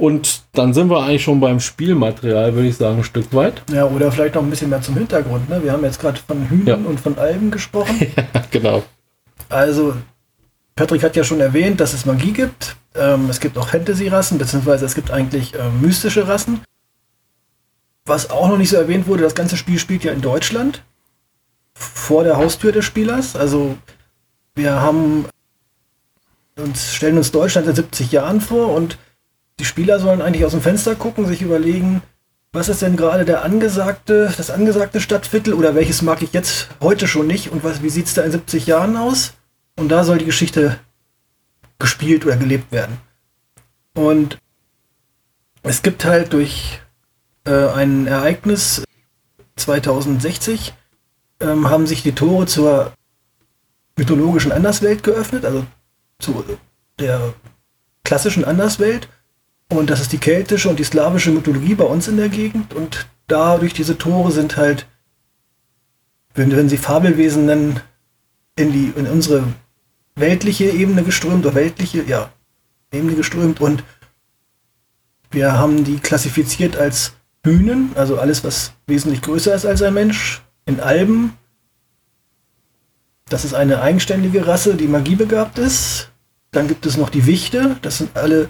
Und dann sind wir eigentlich schon beim Spielmaterial, würde ich sagen, ein Stück weit. Ja, oder vielleicht noch ein bisschen mehr zum Hintergrund. Ne? Wir haben jetzt gerade von Hühnern ja. und von Alben gesprochen. ja, genau. Also, Patrick hat ja schon erwähnt, dass es Magie gibt. Ähm, es gibt auch Fantasy-Rassen, beziehungsweise es gibt eigentlich äh, mystische Rassen. Was auch noch nicht so erwähnt wurde, das ganze Spiel spielt ja in Deutschland. Vor der Haustür des Spielers. Also, wir haben uns, stellen uns Deutschland in 70 Jahren vor und die Spieler sollen eigentlich aus dem Fenster gucken, sich überlegen, was ist denn gerade der angesagte, das angesagte Stadtviertel oder welches mag ich jetzt heute schon nicht und was, wie sieht es da in 70 Jahren aus? Und da soll die Geschichte gespielt oder gelebt werden. Und es gibt halt durch äh, ein Ereignis 2060 ähm, haben sich die Tore zur mythologischen Anderswelt geöffnet, also zu der klassischen Anderswelt. Und das ist die keltische und die slawische Mythologie bei uns in der Gegend. Und da durch diese Tore sind halt, wenn, wenn sie Fabelwesen nennen, in, die, in unsere weltliche Ebene geströmt, oder weltliche, ja, Ebene geströmt. Und wir haben die klassifiziert als Hühnen, also alles, was wesentlich größer ist als ein Mensch. In Alben. Das ist eine eigenständige Rasse, die magiebegabt ist. Dann gibt es noch die Wichte. Das sind alle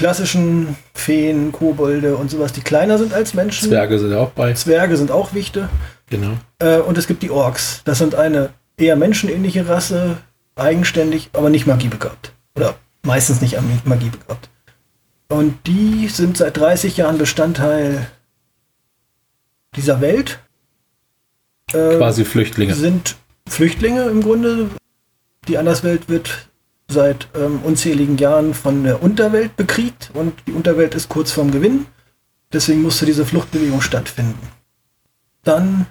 klassischen Feen, Kobolde und sowas, die kleiner sind als Menschen. Zwerge sind auch bei. Zwerge sind auch Wichte. Genau. Äh, und es gibt die Orks. Das sind eine eher menschenähnliche Rasse, eigenständig, aber nicht magiebegabt. Oder meistens nicht magiebegabt. Und die sind seit 30 Jahren Bestandteil dieser Welt. Äh, Quasi Flüchtlinge. Sind Flüchtlinge im Grunde. Die Anderswelt wird seit ähm, unzähligen Jahren von der Unterwelt bekriegt und die Unterwelt ist kurz vorm Gewinn. Deswegen musste diese Fluchtbewegung stattfinden. Dann,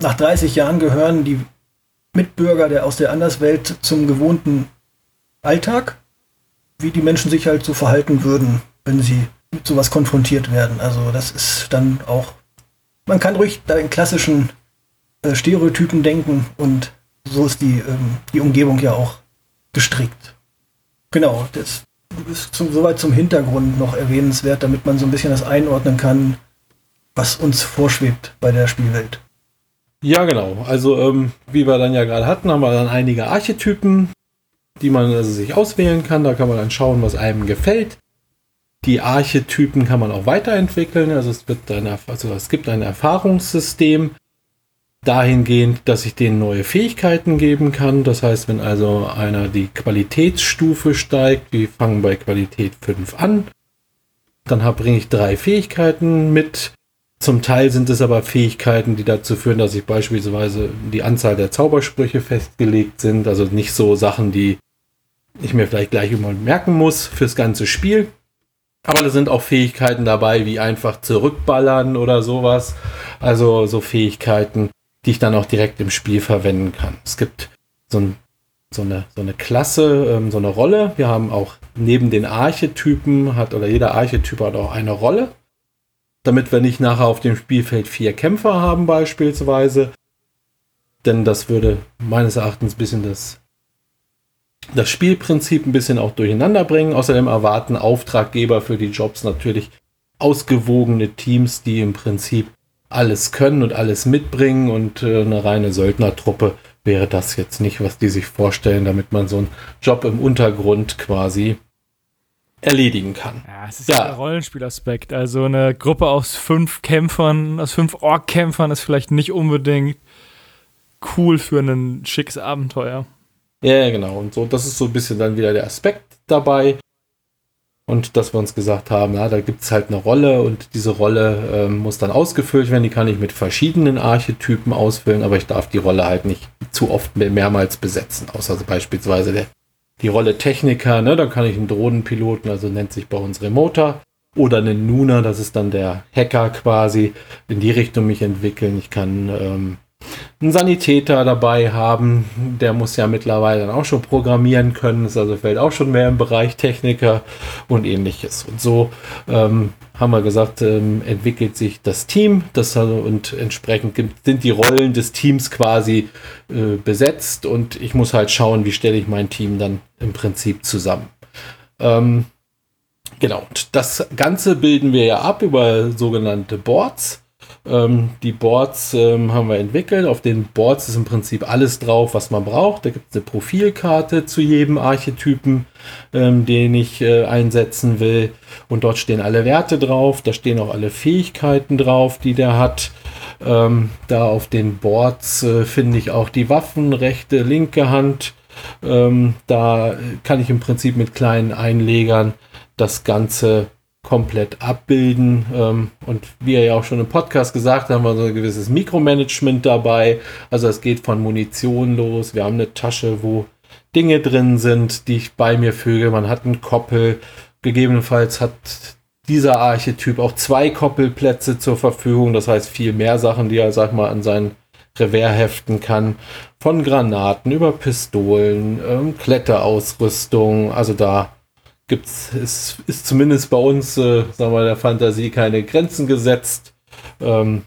nach 30 Jahren, gehören die Mitbürger der aus der Anderswelt zum gewohnten Alltag, wie die Menschen sich halt so verhalten würden, wenn sie mit sowas konfrontiert werden. Also das ist dann auch, man kann ruhig da in klassischen äh, Stereotypen denken und so ist die, ähm, die Umgebung ja auch gestrickt. Genau, das ist zum, soweit zum Hintergrund noch erwähnenswert, damit man so ein bisschen das einordnen kann, was uns vorschwebt bei der Spielwelt. Ja, genau. Also, ähm, wie wir dann ja gerade hatten, haben wir dann einige Archetypen, die man also sich auswählen kann. Da kann man dann schauen, was einem gefällt. Die Archetypen kann man auch weiterentwickeln. Also es wird dann, also es gibt ein Erfahrungssystem, dahingehend, dass ich denen neue Fähigkeiten geben kann. Das heißt, wenn also einer die Qualitätsstufe steigt, wir fangen bei Qualität 5 an, dann bringe ich drei Fähigkeiten mit. Zum Teil sind es aber Fähigkeiten, die dazu führen, dass ich beispielsweise die Anzahl der Zaubersprüche festgelegt sind. Also nicht so Sachen, die ich mir vielleicht gleich immer merken muss fürs ganze Spiel. Aber da sind auch Fähigkeiten dabei, wie einfach zurückballern oder sowas. Also so Fähigkeiten, die ich dann auch direkt im Spiel verwenden kann. Es gibt so, ein, so, eine, so eine Klasse, ähm, so eine Rolle. Wir haben auch neben den Archetypen hat oder jeder Archetyp hat auch eine Rolle. Damit wir nicht nachher auf dem Spielfeld vier Kämpfer haben beispielsweise. Denn das würde meines Erachtens ein bisschen das, das Spielprinzip ein bisschen auch durcheinander bringen. Außerdem erwarten Auftraggeber für die Jobs natürlich ausgewogene Teams, die im Prinzip alles können und alles mitbringen und äh, eine reine Söldnertruppe wäre das jetzt nicht, was die sich vorstellen, damit man so einen Job im Untergrund quasi erledigen kann. Ja, es ist ja ein Rollenspielaspekt. Also eine Gruppe aus fünf Kämpfern, aus fünf Ork-Kämpfern ist vielleicht nicht unbedingt cool für ein schickes Abenteuer. Ja, genau. Und so, das ist so ein bisschen dann wieder der Aspekt dabei. Und dass wir uns gesagt haben, na, da gibt es halt eine Rolle und diese Rolle äh, muss dann ausgefüllt werden. Die kann ich mit verschiedenen Archetypen ausfüllen, aber ich darf die Rolle halt nicht zu oft mehrmals besetzen. Außer also beispielsweise der, die Rolle Techniker, ne, da kann ich einen Drohnenpiloten, also nennt sich bei uns Remoter, oder einen Nuna, das ist dann der Hacker quasi, in die Richtung mich entwickeln. Ich kann ähm, einen Sanitäter dabei haben. Der muss ja mittlerweile dann auch schon programmieren können. Das also fällt auch schon mehr im Bereich Techniker und ähnliches. Und so ähm, haben wir gesagt, ähm, entwickelt sich das Team. Das und entsprechend sind die Rollen des Teams quasi äh, besetzt. Und ich muss halt schauen, wie stelle ich mein Team dann im Prinzip zusammen. Ähm, genau. Und das Ganze bilden wir ja ab über sogenannte Boards. Ähm, die Boards ähm, haben wir entwickelt. Auf den Boards ist im Prinzip alles drauf, was man braucht. Da gibt es eine Profilkarte zu jedem Archetypen, ähm, den ich äh, einsetzen will. Und dort stehen alle Werte drauf. Da stehen auch alle Fähigkeiten drauf, die der hat. Ähm, da auf den Boards äh, finde ich auch die Waffen, rechte, linke Hand. Ähm, da kann ich im Prinzip mit kleinen Einlegern das Ganze komplett abbilden. Ähm, und wie er ja auch schon im Podcast gesagt hat, haben wir so ein gewisses Mikromanagement dabei. Also es geht von Munition los. Wir haben eine Tasche, wo Dinge drin sind, die ich bei mir füge. Man hat einen Koppel. Gegebenenfalls hat dieser Archetyp auch zwei Koppelplätze zur Verfügung. Das heißt viel mehr Sachen, die er, sag mal, an seinen Revers heften kann. Von Granaten über Pistolen, ähm, Kletterausrüstung. Also da gibt's, es ist zumindest bei uns, äh, sagen wir, der Fantasie keine Grenzen gesetzt. Ähm,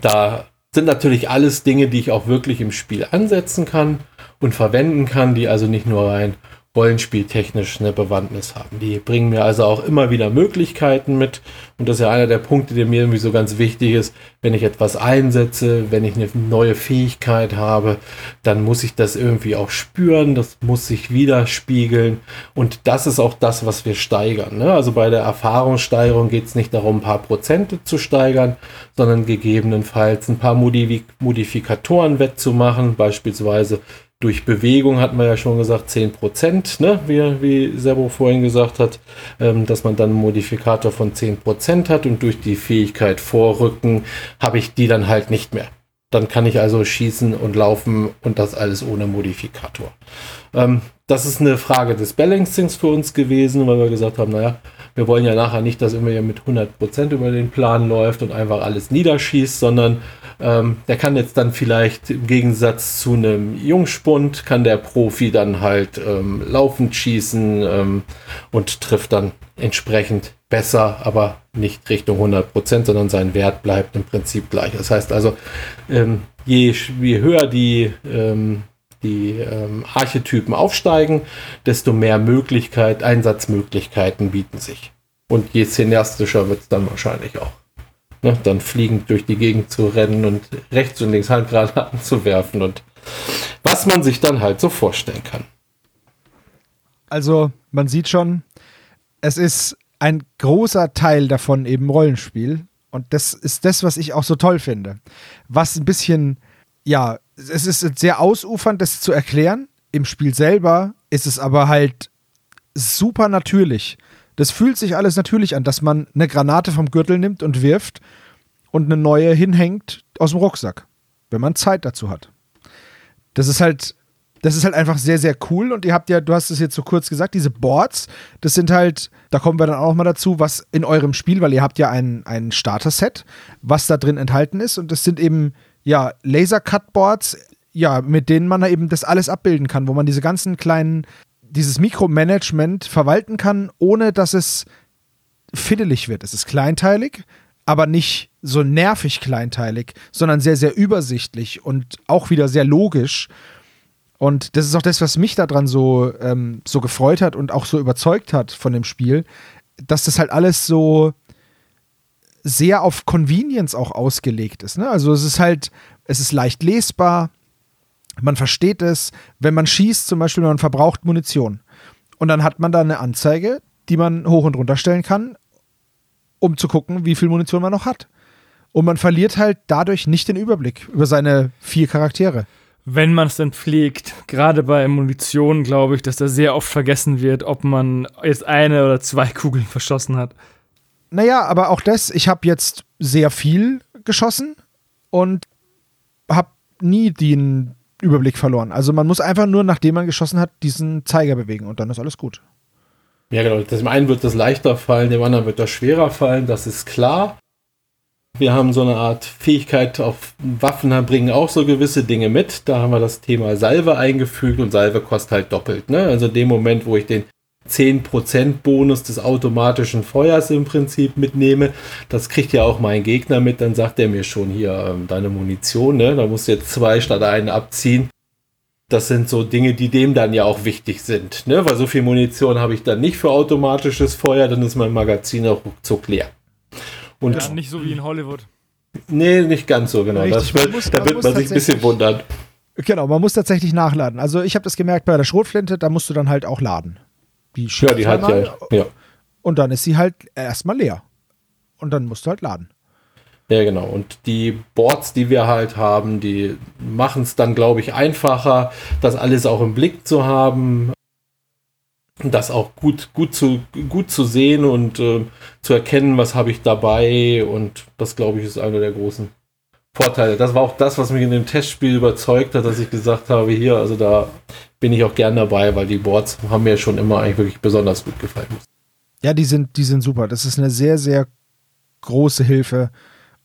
da sind natürlich alles Dinge, die ich auch wirklich im Spiel ansetzen kann und verwenden kann, die also nicht nur rein rollenspieltechnisch eine Bewandtnis haben. Die bringen mir also auch immer wieder Möglichkeiten mit. Und das ist ja einer der Punkte, der mir irgendwie so ganz wichtig ist. Wenn ich etwas einsetze, wenn ich eine neue Fähigkeit habe, dann muss ich das irgendwie auch spüren. Das muss sich widerspiegeln. Und das ist auch das, was wir steigern. Ne? Also bei der Erfahrungssteigerung geht es nicht darum, ein paar Prozente zu steigern, sondern gegebenenfalls ein paar Modif Modifikatoren wettzumachen. Beispielsweise durch Bewegung hat man ja schon gesagt, 10 Prozent, ne? wie, wie Sebo vorhin gesagt hat, ähm, dass man dann einen Modifikator von 10 Prozent hat und durch die Fähigkeit Vorrücken habe ich die dann halt nicht mehr. Dann kann ich also schießen und laufen und das alles ohne Modifikator. Ähm, das ist eine Frage des Balancings für uns gewesen, weil wir gesagt haben, naja, wir wollen ja nachher nicht, dass immer mit 100% über den Plan läuft und einfach alles niederschießt, sondern ähm, der kann jetzt dann vielleicht im Gegensatz zu einem Jungspund, kann der Profi dann halt ähm, laufend schießen ähm, und trifft dann entsprechend besser, aber nicht Richtung 100%, sondern sein Wert bleibt im Prinzip gleich. Das heißt also, ähm, je, je höher die ähm, die ähm, Archetypen aufsteigen, desto mehr Möglichkeit, Einsatzmöglichkeiten bieten sich. Und je cineastischer wird es dann wahrscheinlich auch ne, dann fliegend durch die Gegend zu rennen und rechts und links Handgranaten zu werfen und was man sich dann halt so vorstellen kann. Also man sieht schon, es ist ein großer Teil davon eben Rollenspiel und das ist das, was ich auch so toll finde. Was ein bisschen, ja, es ist sehr ausufernd, das zu erklären. Im Spiel selber ist es aber halt super natürlich. Das fühlt sich alles natürlich an, dass man eine Granate vom Gürtel nimmt und wirft und eine neue hinhängt aus dem Rucksack, wenn man Zeit dazu hat. Das ist halt, das ist halt einfach sehr, sehr cool. Und ihr habt ja, du hast es jetzt so kurz gesagt, diese Boards, das sind halt, da kommen wir dann auch mal dazu, was in eurem Spiel, weil ihr habt ja ein, ein Starter-Set, was da drin enthalten ist. Und das sind eben, ja, Laser-Cut-Boards, ja, mit denen man eben das alles abbilden kann, wo man diese ganzen kleinen dieses Mikromanagement verwalten kann, ohne dass es fiddelig wird. Es ist kleinteilig, aber nicht so nervig kleinteilig, sondern sehr, sehr übersichtlich und auch wieder sehr logisch. Und das ist auch das, was mich daran so, ähm, so gefreut hat und auch so überzeugt hat von dem Spiel, dass das halt alles so sehr auf Convenience auch ausgelegt ist. Ne? Also es ist halt, es ist leicht lesbar, man versteht es, wenn man schießt, zum Beispiel, man verbraucht Munition. Und dann hat man da eine Anzeige, die man hoch und runter stellen kann, um zu gucken, wie viel Munition man noch hat. Und man verliert halt dadurch nicht den Überblick über seine vier Charaktere. Wenn man es dann pflegt, gerade bei Munition, glaube ich, dass da sehr oft vergessen wird, ob man jetzt eine oder zwei Kugeln verschossen hat. Naja, aber auch das, ich habe jetzt sehr viel geschossen und habe nie den Überblick verloren. Also man muss einfach nur, nachdem man geschossen hat, diesen Zeiger bewegen und dann ist alles gut. Ja, genau. Dem einen wird das leichter fallen, dem anderen wird das schwerer fallen, das ist klar. Wir haben so eine Art Fähigkeit auf Waffen, bringen auch so gewisse Dinge mit. Da haben wir das Thema Salve eingefügt und Salve kostet halt doppelt. Ne? Also in dem Moment, wo ich den 10% Bonus des automatischen Feuers im Prinzip mitnehme. Das kriegt ja auch mein Gegner mit, dann sagt er mir schon hier, ähm, deine Munition, ne? da musst du jetzt zwei statt einen abziehen. Das sind so Dinge, die dem dann ja auch wichtig sind, ne? weil so viel Munition habe ich dann nicht für automatisches Feuer, dann ist mein Magazin auch ruckzuck leer. Und ja, nicht so wie in Hollywood. Nee, nicht ganz so, genau. Richtig, das, muss, da wird man sich ein bisschen wundern. Genau, man muss tatsächlich nachladen. Also ich habe das gemerkt bei der Schrotflinte, da musst du dann halt auch laden. Die ja, die hat ja, ja. Und dann ist sie halt erstmal leer. Und dann musst du halt laden. Ja, genau. Und die Boards, die wir halt haben, die machen es dann, glaube ich, einfacher, das alles auch im Blick zu haben, das auch gut, gut, zu, gut zu sehen und äh, zu erkennen, was habe ich dabei. Und das, glaube ich, ist einer der großen Vorteile. Das war auch das, was mich in dem Testspiel überzeugt hat, dass ich gesagt habe, hier, also da bin ich auch gern dabei, weil die Boards haben mir schon immer eigentlich wirklich besonders gut gefallen. Ja, die sind, die sind super. Das ist eine sehr, sehr große Hilfe.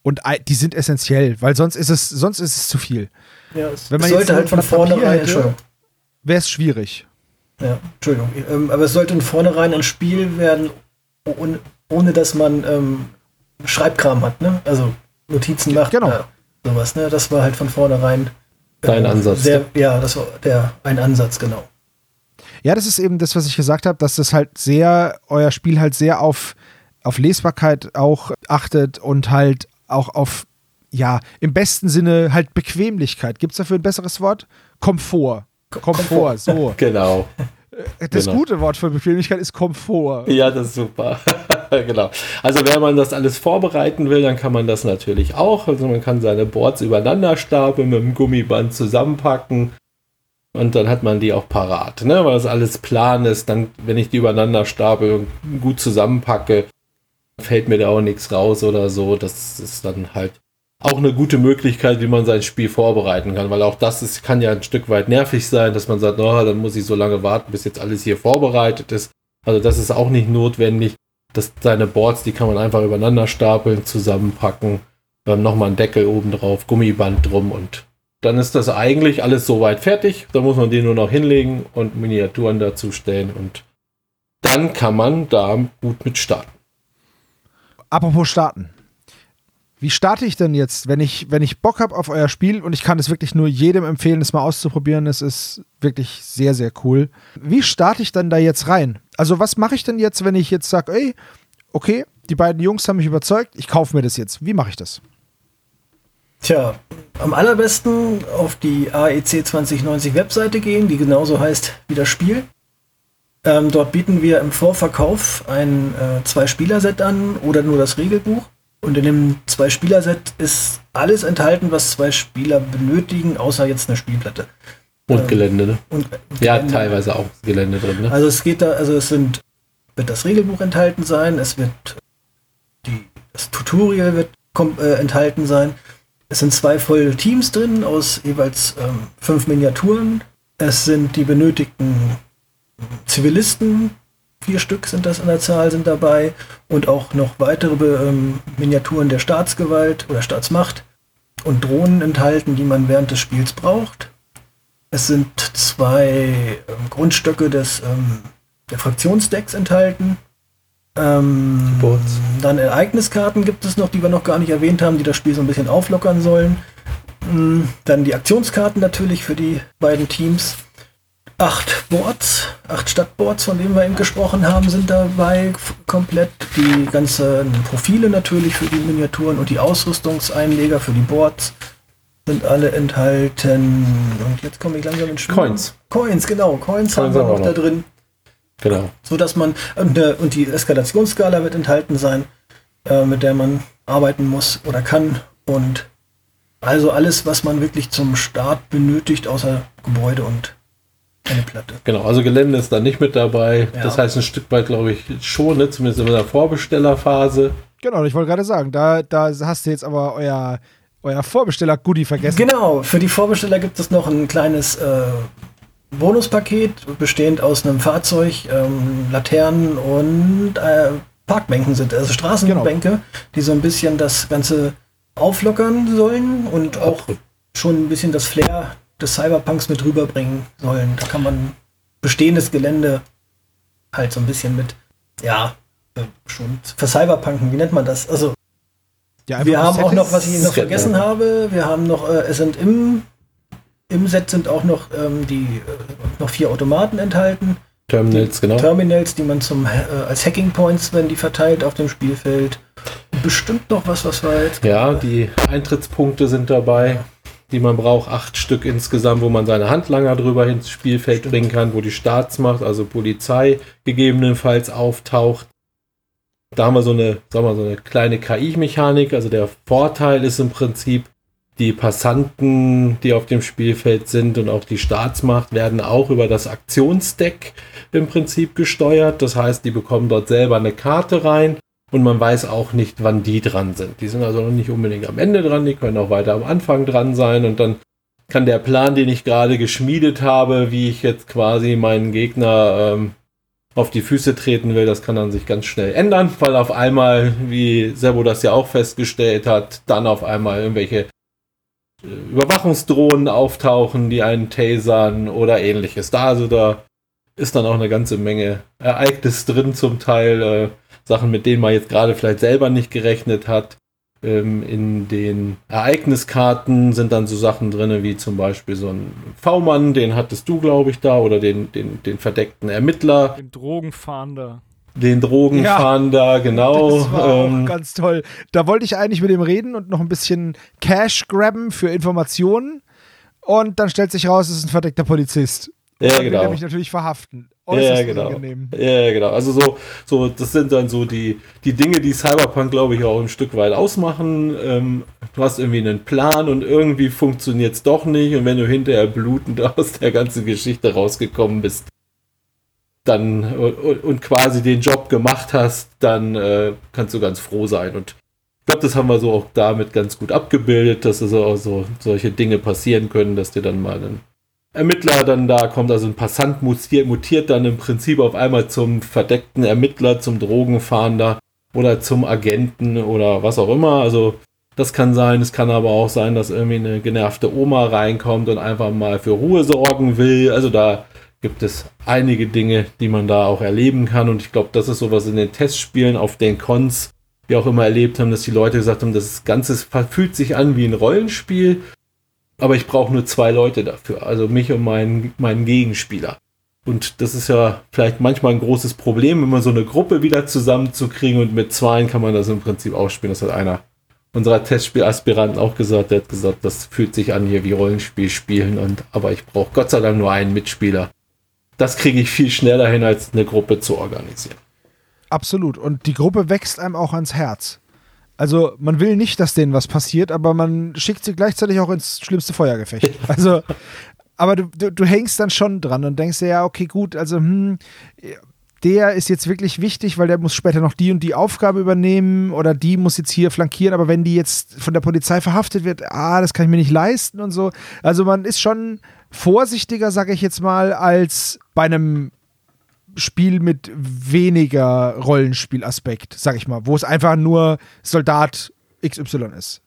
Und die sind essentiell, weil sonst ist es, sonst ist es zu viel. Ja, es, Wenn man es sollte halt von vornherein, wäre es schwierig. Ja, Entschuldigung. Ähm, aber es sollte von vornherein ein Spiel werden, ohne, ohne dass man ähm, Schreibkram hat, ne? Also Notizen macht. Genau. Äh, sowas, ne? Das war halt von vornherein Dein Ansatz. Sehr, ja, das war der, ein Ansatz, genau. Ja, das ist eben das, was ich gesagt habe, dass das halt sehr, euer Spiel halt sehr auf, auf Lesbarkeit auch achtet und halt auch auf, ja, im besten Sinne halt Bequemlichkeit. Gibt es dafür ein besseres Wort? Komfort. Komfort, so. Genau. Das Genau. gute Wort für Bequemlichkeit ist Komfort. Ja, das ist super. genau. Also wenn man das alles vorbereiten will, dann kann man das natürlich auch. Also man kann seine Boards übereinander stapeln, mit dem Gummiband zusammenpacken und dann hat man die auch parat. Ne? Weil das alles plan ist, dann, wenn ich die übereinander stapel und gut zusammenpacke, fällt mir da auch nichts raus oder so. Das ist dann halt auch eine gute Möglichkeit, wie man sein Spiel vorbereiten kann, weil auch das ist, kann ja ein Stück weit nervig sein, dass man sagt, oh, dann muss ich so lange warten, bis jetzt alles hier vorbereitet ist. Also das ist auch nicht notwendig. dass seine Boards, die kann man einfach übereinander stapeln, zusammenpacken, dann nochmal einen Deckel oben drauf, Gummiband drum und dann ist das eigentlich alles soweit fertig. Da muss man die nur noch hinlegen und Miniaturen dazu stellen und dann kann man da gut mit starten. Apropos starten. Wie starte ich denn jetzt, wenn ich, wenn ich Bock habe auf euer Spiel und ich kann es wirklich nur jedem empfehlen, es mal auszuprobieren. Es ist wirklich sehr, sehr cool. Wie starte ich dann da jetzt rein? Also, was mache ich denn jetzt, wenn ich jetzt sage, ey, okay, die beiden Jungs haben mich überzeugt, ich kaufe mir das jetzt. Wie mache ich das? Tja, am allerbesten auf die AEC 2090 Webseite gehen, die genauso heißt wie das Spiel. Ähm, dort bieten wir im Vorverkauf ein äh, Zwei-Spieler-Set an oder nur das Regelbuch. Und in dem Zwei-Spieler-Set ist alles enthalten, was zwei Spieler benötigen, außer jetzt eine Spielplatte. Und Ähm, Gelände, ne? Und Ja, Gelände. teilweise auch Gelände drin, ne? Also es geht da, also es sind, wird das Regelbuch enthalten sein, es wird die, das Tutorial wird äh, enthalten sein. Es sind zwei volle Teams drin aus jeweils ähm, fünf Miniaturen. Es sind die benötigten Zivilisten, vier Stück sind das an der Zahl, sind dabei und auch noch weitere ähm, Miniaturen der Staatsgewalt oder Staatsmacht und Drohnen enthalten, die man während des Spiels braucht. Es sind zwei ähm, Grundstücke des, ähm, der Fraktionsdecks enthalten. Ähm, dann Ereigniskarten gibt es noch, die wir noch gar nicht erwähnt haben, die das Spiel so ein bisschen auflockern sollen. Mm, Dann die Aktionskarten natürlich für die beiden Teams. Acht Boards, acht Stadtboards, von denen wir eben gesprochen haben, sind dabei komplett. Die ganzen Profile natürlich für die Miniaturen und die Ausrüstungseinleger für die Boards sind alle enthalten. Und jetzt komme ich langsam ins Spiel. Coins. Coins, genau. Coins, haben wir noch wir da noch. drin Genau. so dass man und, äh, und die Eskalationsskala wird enthalten sein, äh, mit der man arbeiten muss oder kann und also alles, was man wirklich zum Start benötigt, außer Gebäude und eine Platte. Genau, also Gelände ist da nicht mit dabei. Ja. Das heißt ein Stück weit, glaube ich, schon, ne? zumindest in der Vorbestellerphase. Genau, ich wollte gerade sagen, da, da hast du jetzt aber euer, euer Vorbesteller-Goodie vergessen. Genau, für die Vorbesteller gibt es noch ein kleines äh, Bonuspaket, bestehend aus einem Fahrzeug, ähm, Laternen und äh, Parkbänken sind, also Straßenbänke, die so ein bisschen das Ganze auflockern sollen und auch schon ein bisschen das Flair des Cyberpunks mit rüberbringen sollen. Da kann man bestehendes Gelände halt so ein bisschen mit, ja, äh, schon vercyberpunken, wie nennt man das? Also Ja, wir haben auch noch, was ich noch vergessen ja. habe, wir haben noch, äh, es sind im, im Set sind auch noch ähm, die äh, noch vier Automaten enthalten. Terminals, genau. Terminals, die man zum äh, als Hacking Points, wenn die verteilt auf dem Spielfeld. Bestimmt noch was, was wir jetzt. Ja, die Eintrittspunkte sind dabei, die man braucht. Acht Stück insgesamt, wo man seine Handlanger drüber ins Spielfeld bringen kann, wo die Staatsmacht, also Polizei gegebenenfalls auftaucht. Da haben wir so eine, sagen wir, so eine kleine KI-Mechanik. Also der Vorteil ist im Prinzip, die Passanten, die auf dem Spielfeld sind und auch die Staatsmacht werden auch über das Aktionsdeck im Prinzip gesteuert. Das heißt, die bekommen dort selber eine Karte rein und man weiß auch nicht, wann die dran sind. Die sind also noch nicht unbedingt am Ende dran, die können auch weiter am Anfang dran sein und dann kann der Plan, den ich gerade geschmiedet habe, wie ich jetzt quasi meinen Gegner ähm, auf die Füße treten will, das kann dann sich ganz schnell ändern, weil auf einmal, wie Sebo das ja auch festgestellt hat, dann auf einmal irgendwelche äh, Überwachungsdrohnen auftauchen, die einen tasern oder ähnliches. Da also da ist dann auch eine ganze Menge Ereignis drin zum Teil, äh, Sachen, mit denen man jetzt gerade vielleicht selber nicht gerechnet hat. Ähm, in den Ereigniskarten sind dann so Sachen drin, wie zum Beispiel so ein V-Mann, den hattest du, glaube ich, da, oder den, den, den verdeckten Ermittler. Den Drogenfahnder. Den Drogenfahnder, ja, genau. Das war ähm, auch ganz toll. Da wollte ich eigentlich mit ihm reden und noch ein bisschen Cash grabben für Informationen. Und dann stellt sich raus, es ist ein verdeckter Polizist. Ja, genau. Will er mich natürlich verhaften. Ja, genau. Angenehm. Ja, genau. Also so, so, das sind dann so die, die Dinge, die Cyberpunk, glaube ich, auch ein Stück weit ausmachen. Ähm, du hast irgendwie einen Plan und irgendwie funktioniert es doch nicht. Und wenn du hinterher blutend aus der ganzen Geschichte rausgekommen bist, dann und, und quasi den Job gemacht hast, dann äh, kannst du ganz froh sein. Und ich glaube, das haben wir so auch damit ganz gut abgebildet, dass es auch so solche Dinge passieren können, dass dir dann mal ein Ermittler dann da kommt, also ein Passant mutiert, mutiert dann im Prinzip auf einmal zum verdeckten Ermittler, zum Drogenfahnder oder zum Agenten oder was auch immer. Also das kann sein. Es kann aber auch sein, dass irgendwie eine genervte Oma reinkommt und einfach mal für Ruhe sorgen will. Also da gibt es einige Dinge, die man da auch erleben kann. Und ich glaube, das ist sowas in den Testspielen auf den Cons, wir auch immer erlebt haben, dass die Leute gesagt haben, das Ganze fühlt sich an wie ein Rollenspiel aber ich brauche nur zwei Leute dafür, also mich und meinen, meinen Gegenspieler. Und das ist ja vielleicht manchmal ein großes Problem, immer so eine Gruppe wieder zusammenzukriegen und mit zweien kann man das im Prinzip auch spielen. Das hat einer unserer Testspielaspiranten auch gesagt. Der hat gesagt, das fühlt sich an hier wie Rollenspiel spielen und aber ich brauche Gott sei Dank nur einen Mitspieler. Das kriege ich viel schneller hin, als eine Gruppe zu organisieren. Absolut. Und die Gruppe wächst einem auch ans Herz. Also man will nicht, dass denen was passiert, aber man schickt sie gleichzeitig auch ins schlimmste Feuergefecht. Also, aber du, du, du hängst dann schon dran und denkst dir, ja, okay, gut, also hm, der ist jetzt wirklich wichtig, weil der muss später noch die und die Aufgabe übernehmen oder die muss jetzt hier flankieren, aber wenn die jetzt von der Polizei verhaftet wird, ah, das kann ich mir nicht leisten und so. Also man ist schon vorsichtiger, sage ich jetzt mal, als bei einem Spiel mit weniger Rollenspielaspekt, sag ich mal, wo es einfach nur Soldat XY ist.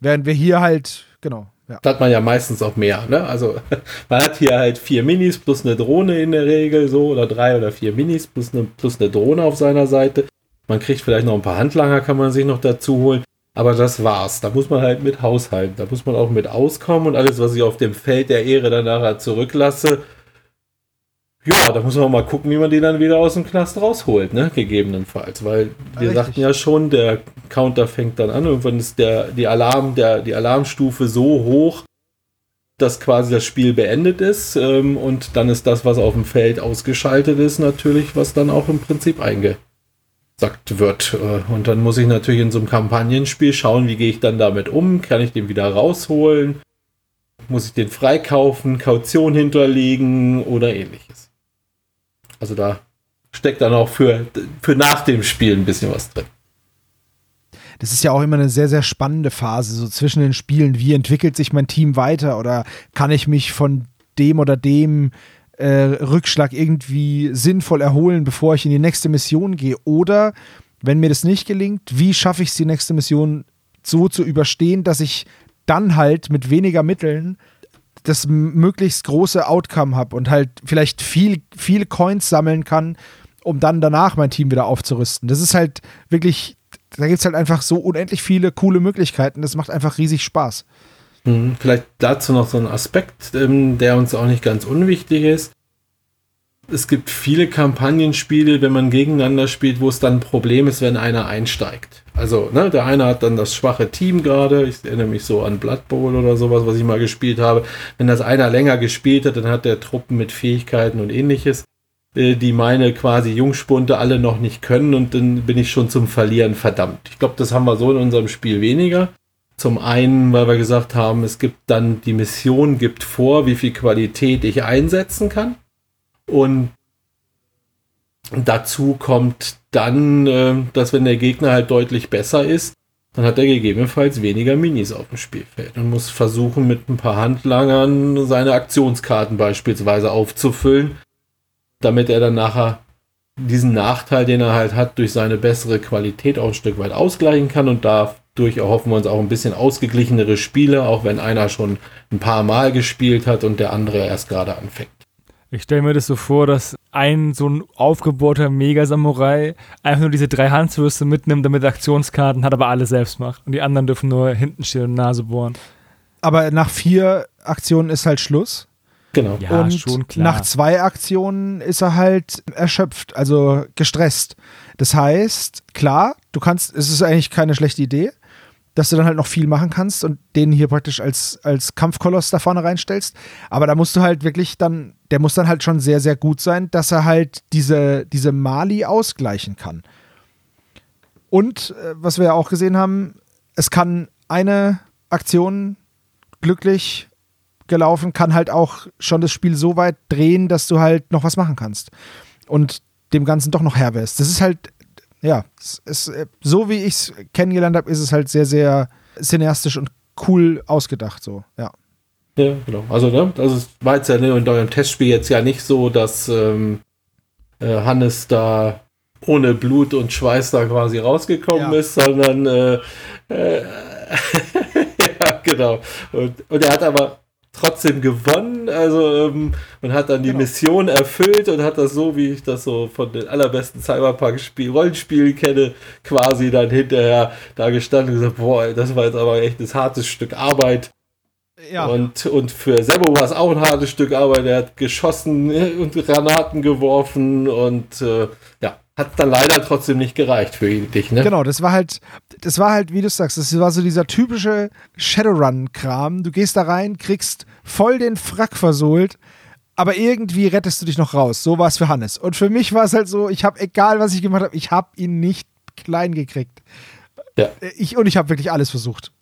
Während wir hier halt, genau. Ja. Da hat man ja meistens auch mehr, ne? Also man hat hier halt vier Minis plus eine Drohne in der Regel so oder drei oder vier Minis plus eine, plus eine Drohne auf seiner Seite. Man kriegt vielleicht noch ein paar Handlanger, kann man sich noch dazu holen. Aber das war's. Da muss man halt mit haushalten. Da muss man auch mit auskommen und alles, was ich auf dem Feld der Ehre dann nachher zurücklasse, ja, da muss man mal gucken, wie man die dann wieder aus dem Knast rausholt, ne? Gegebenenfalls. Weil wir Richtig. sagten ja schon, der Counter fängt dann an. Irgendwann ist der, die Alarm, der, die Alarmstufe so hoch, dass quasi das Spiel beendet ist. Ähm, und dann ist das, was auf dem Feld ausgeschaltet ist, natürlich, was dann auch im Prinzip eingesackt wird. Äh, und dann muss ich natürlich in so einem Kampagnenspiel schauen, wie gehe ich dann damit um? Kann ich den wieder rausholen? Muss ich den freikaufen, Kaution hinterlegen oder ähnliches? Also da steckt dann auch für, für nach dem Spiel ein bisschen was drin. Das ist ja auch immer eine sehr, sehr spannende Phase, so zwischen den Spielen. Wie entwickelt sich mein Team weiter oder kann ich mich von dem oder dem äh, Rückschlag irgendwie sinnvoll erholen, bevor ich in die nächste Mission gehe? Oder, wenn mir das nicht gelingt, wie schaffe ich es, die nächste Mission so zu überstehen, dass ich dann halt mit weniger Mitteln das möglichst große Outcome habe und halt vielleicht viel, viel Coins sammeln kann, um dann danach mein Team wieder aufzurüsten. Das ist halt wirklich, da gibt es halt einfach so unendlich viele coole Möglichkeiten. Das macht einfach riesig Spaß. Mhm, vielleicht dazu noch so ein Aspekt, ähm, der uns auch nicht ganz unwichtig ist es gibt viele Kampagnenspiele, wenn man gegeneinander spielt, wo es dann ein Problem ist, wenn einer einsteigt. Also, ne, der eine hat dann das schwache Team gerade. Ich erinnere mich so an Blood Bowl oder sowas, was ich mal gespielt habe. Wenn das einer länger gespielt hat, dann hat der Truppen mit Fähigkeiten und ähnliches, äh, die meine quasi Jungspunte alle noch nicht können und dann bin ich schon zum Verlieren verdammt. Ich glaube, das haben wir so in unserem Spiel weniger. Zum einen, weil wir gesagt haben, es gibt dann die Mission gibt vor, wie viel Qualität ich einsetzen kann. Und dazu kommt dann, äh, dass wenn der Gegner halt deutlich besser ist, dann hat er gegebenenfalls weniger Minis auf dem Spielfeld und muss versuchen, mit ein paar Handlangern seine Aktionskarten beispielsweise aufzufüllen, damit er dann nachher diesen Nachteil, den er halt hat, durch seine bessere Qualität auch ein Stück weit ausgleichen kann und dadurch erhoffen wir uns auch ein bisschen ausgeglichenere Spiele, auch wenn einer schon ein paar Mal gespielt hat und der andere erst gerade anfängt. Ich stelle mir das so vor, dass ein so ein aufgebohrter Mega-Samurai einfach nur diese drei Handfürste mitnimmt, damit er Aktionskarten hat, aber alle selbst macht. Und die anderen dürfen nur hinten stehen und Nase bohren. Aber nach vier Aktionen ist halt Schluss. Genau. Ja, und schon klar. nach zwei Aktionen ist er halt erschöpft, also gestresst. Das heißt, klar, du kannst, es ist eigentlich keine schlechte Idee, dass du dann halt noch viel machen kannst und den hier praktisch als, als Kampfkoloss da vorne reinstellst. Aber da musst du halt wirklich dann, der muss dann halt schon sehr, sehr gut sein, dass er halt diese, diese Mali ausgleichen kann. Und äh, was wir ja auch gesehen haben, es kann eine Aktion glücklich gelaufen, kann halt auch schon das Spiel so weit drehen, dass du halt noch was machen kannst. Und dem Ganzen doch noch Herr wirst. Das ist halt, ja, es ist, äh, so wie ich es kennengelernt habe, ist es halt sehr, sehr cineastisch und cool ausgedacht, so, ja. Ja, genau. Also, ne, also es war jetzt ja ne, in eurem Testspiel jetzt ja nicht so, dass ähm, äh, Hannes da ohne Blut und Schweiß da quasi rausgekommen Ja. ist, sondern äh, äh, ja, genau. Und, und er hat aber trotzdem gewonnen, also ähm, und hat dann die Genau. Mission erfüllt und hat das so, wie ich das so von den allerbesten Cyberpunk-Rollenspielen kenne, quasi dann hinterher da gestanden und gesagt, boah, das war jetzt aber echt ein hartes Stück Arbeit. Ja, Und, und für Sebo war es auch ein hartes Stück Arbeit. Er hat geschossen und Granaten geworfen und äh, ja, hat dann leider trotzdem nicht gereicht für dich, ne? genau, das war halt, das war halt, wie du sagst, das war so dieser typische Shadowrun-Kram. Du gehst da rein, kriegst voll den Frack versohlt, aber irgendwie rettest du dich noch raus. So war es für Hannes. Und für mich war es halt so, ich habe, egal was ich gemacht habe, ich habe ihn nicht klein gekriegt. Ja. Ich, und ich habe wirklich alles versucht.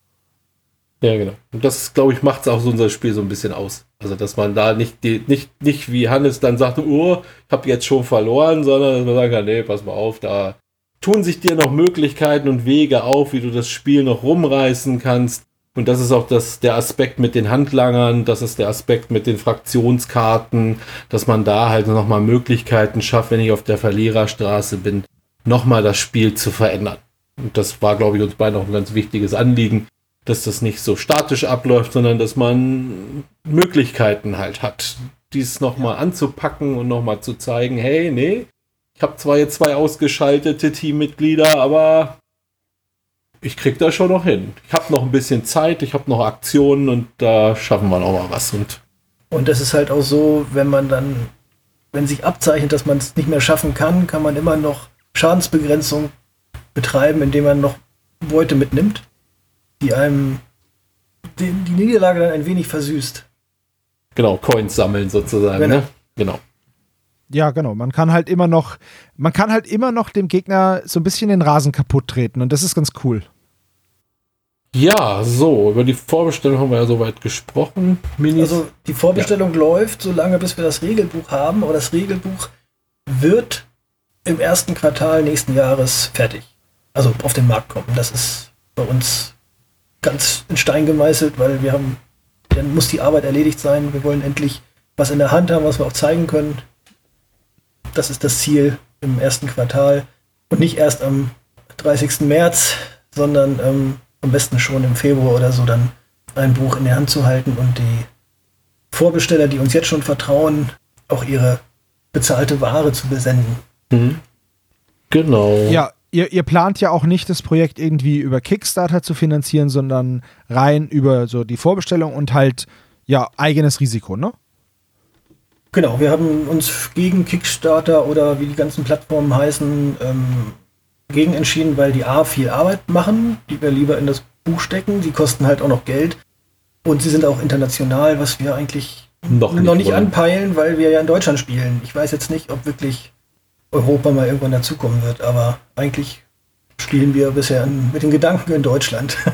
Ja, genau. Und das, glaube ich, macht es auch so unser Spiel so ein bisschen aus. Also, dass man da nicht, die, nicht, nicht wie Hannes dann sagt, oh, ich habe jetzt schon verloren, sondern dass man sagen kann, nee, pass mal auf, da tun sich dir noch Möglichkeiten und Wege auf, wie du das Spiel noch rumreißen kannst. Und das ist auch das, der Aspekt mit den Handlangern, das ist der Aspekt mit den Fraktionskarten, dass man da halt nochmal Möglichkeiten schafft, wenn ich auf der Verliererstraße bin, nochmal das Spiel zu verändern. Und das war, glaube ich, uns beiden auch ein ganz wichtiges Anliegen, dass das nicht so statisch abläuft, sondern dass man Möglichkeiten halt hat, dies nochmal anzupacken und nochmal zu zeigen, hey, nee, ich habe zwar jetzt zwei ausgeschaltete Teammitglieder, aber ich krieg das schon noch hin. Ich habe noch ein bisschen Zeit, ich habe noch Aktionen und da schaffen wir noch mal was. Und Und das ist halt auch so, wenn man dann, wenn sich abzeichnet, dass man es nicht mehr schaffen kann, kann man immer noch Schadensbegrenzung betreiben, indem man noch Beute mitnimmt, die einem die, die Niederlage dann ein wenig versüßt. genau, Coins sammeln sozusagen. Genau. Ne? Genau. Ja, genau. Man kann halt immer noch, man kann halt immer noch dem Gegner so ein bisschen den Rasen kaputt treten und das ist ganz cool. Ja, so, über die Vorbestellung haben wir ja soweit gesprochen. Minis. Also die Vorbestellung läuft so lange, bis wir das Regelbuch haben, aber das Regelbuch wird im ersten Quartal nächsten Jahres fertig. Also auf den Markt kommen. Das ist bei uns ganz in Stein gemeißelt, weil wir haben, dann muss die Arbeit erledigt sein. Wir wollen endlich was in der Hand haben, was wir auch zeigen können. Das ist das Ziel im ersten Quartal und nicht erst am 30. März, sondern ähm, am besten schon im Februar oder so dann ein Buch in der Hand zu halten und die Vorbesteller, die uns jetzt schon vertrauen, auch ihre bezahlte Ware zu besenden. Mhm. Genau. Ja, ihr, ihr plant ja auch nicht, das Projekt irgendwie über Kickstarter zu finanzieren, sondern rein über so die Vorbestellung und halt, ja, eigenes Risiko, ne? Genau, wir haben uns gegen Kickstarter oder wie die ganzen Plattformen heißen, ähm, gegen entschieden, weil die A viel Arbeit machen, die wir lieber in das Buch stecken. Die kosten halt auch noch Geld. Und sie sind auch international, was wir eigentlich Noch noch nicht nicht, wollen. anpeilen, weil wir ja in Deutschland spielen. Ich weiß jetzt nicht, ob wirklich Europa mal irgendwann dazukommen wird, aber eigentlich spielen wir bisher mit den Gedanken in Deutschland.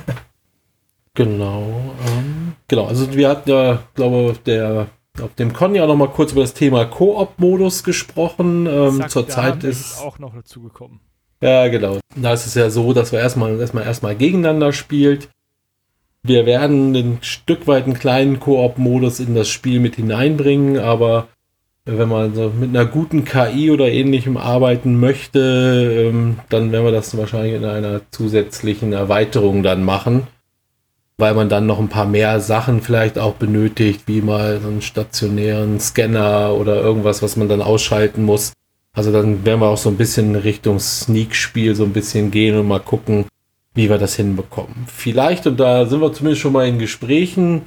Genau. Ähm, genau, also wir hatten ja, glaube ich, der auf dem Con ja noch mal kurz über das Thema Koop-Modus gesprochen. Ähm, Zurzeit da ist auch noch dazu gekommen. Ja, genau. Da ist es ja so, dass wir erstmal erstmal erstmal gegeneinander spielt. Wir werden ein Stück weit einen kleinen Koop-Modus in das Spiel mit hineinbringen, aber wenn man so mit einer guten KI oder ähnlichem arbeiten möchte, ähm, dann werden wir das wahrscheinlich in einer zusätzlichen Erweiterung dann machen. weil man dann noch ein paar mehr Sachen vielleicht auch benötigt, wie mal so einen stationären Scanner oder irgendwas, was man dann ausschalten muss. Also dann werden wir auch so ein bisschen Richtung Sneak-Spiel so ein bisschen gehen und mal gucken, wie wir das hinbekommen. Vielleicht, und da sind wir zumindest schon mal in Gesprächen,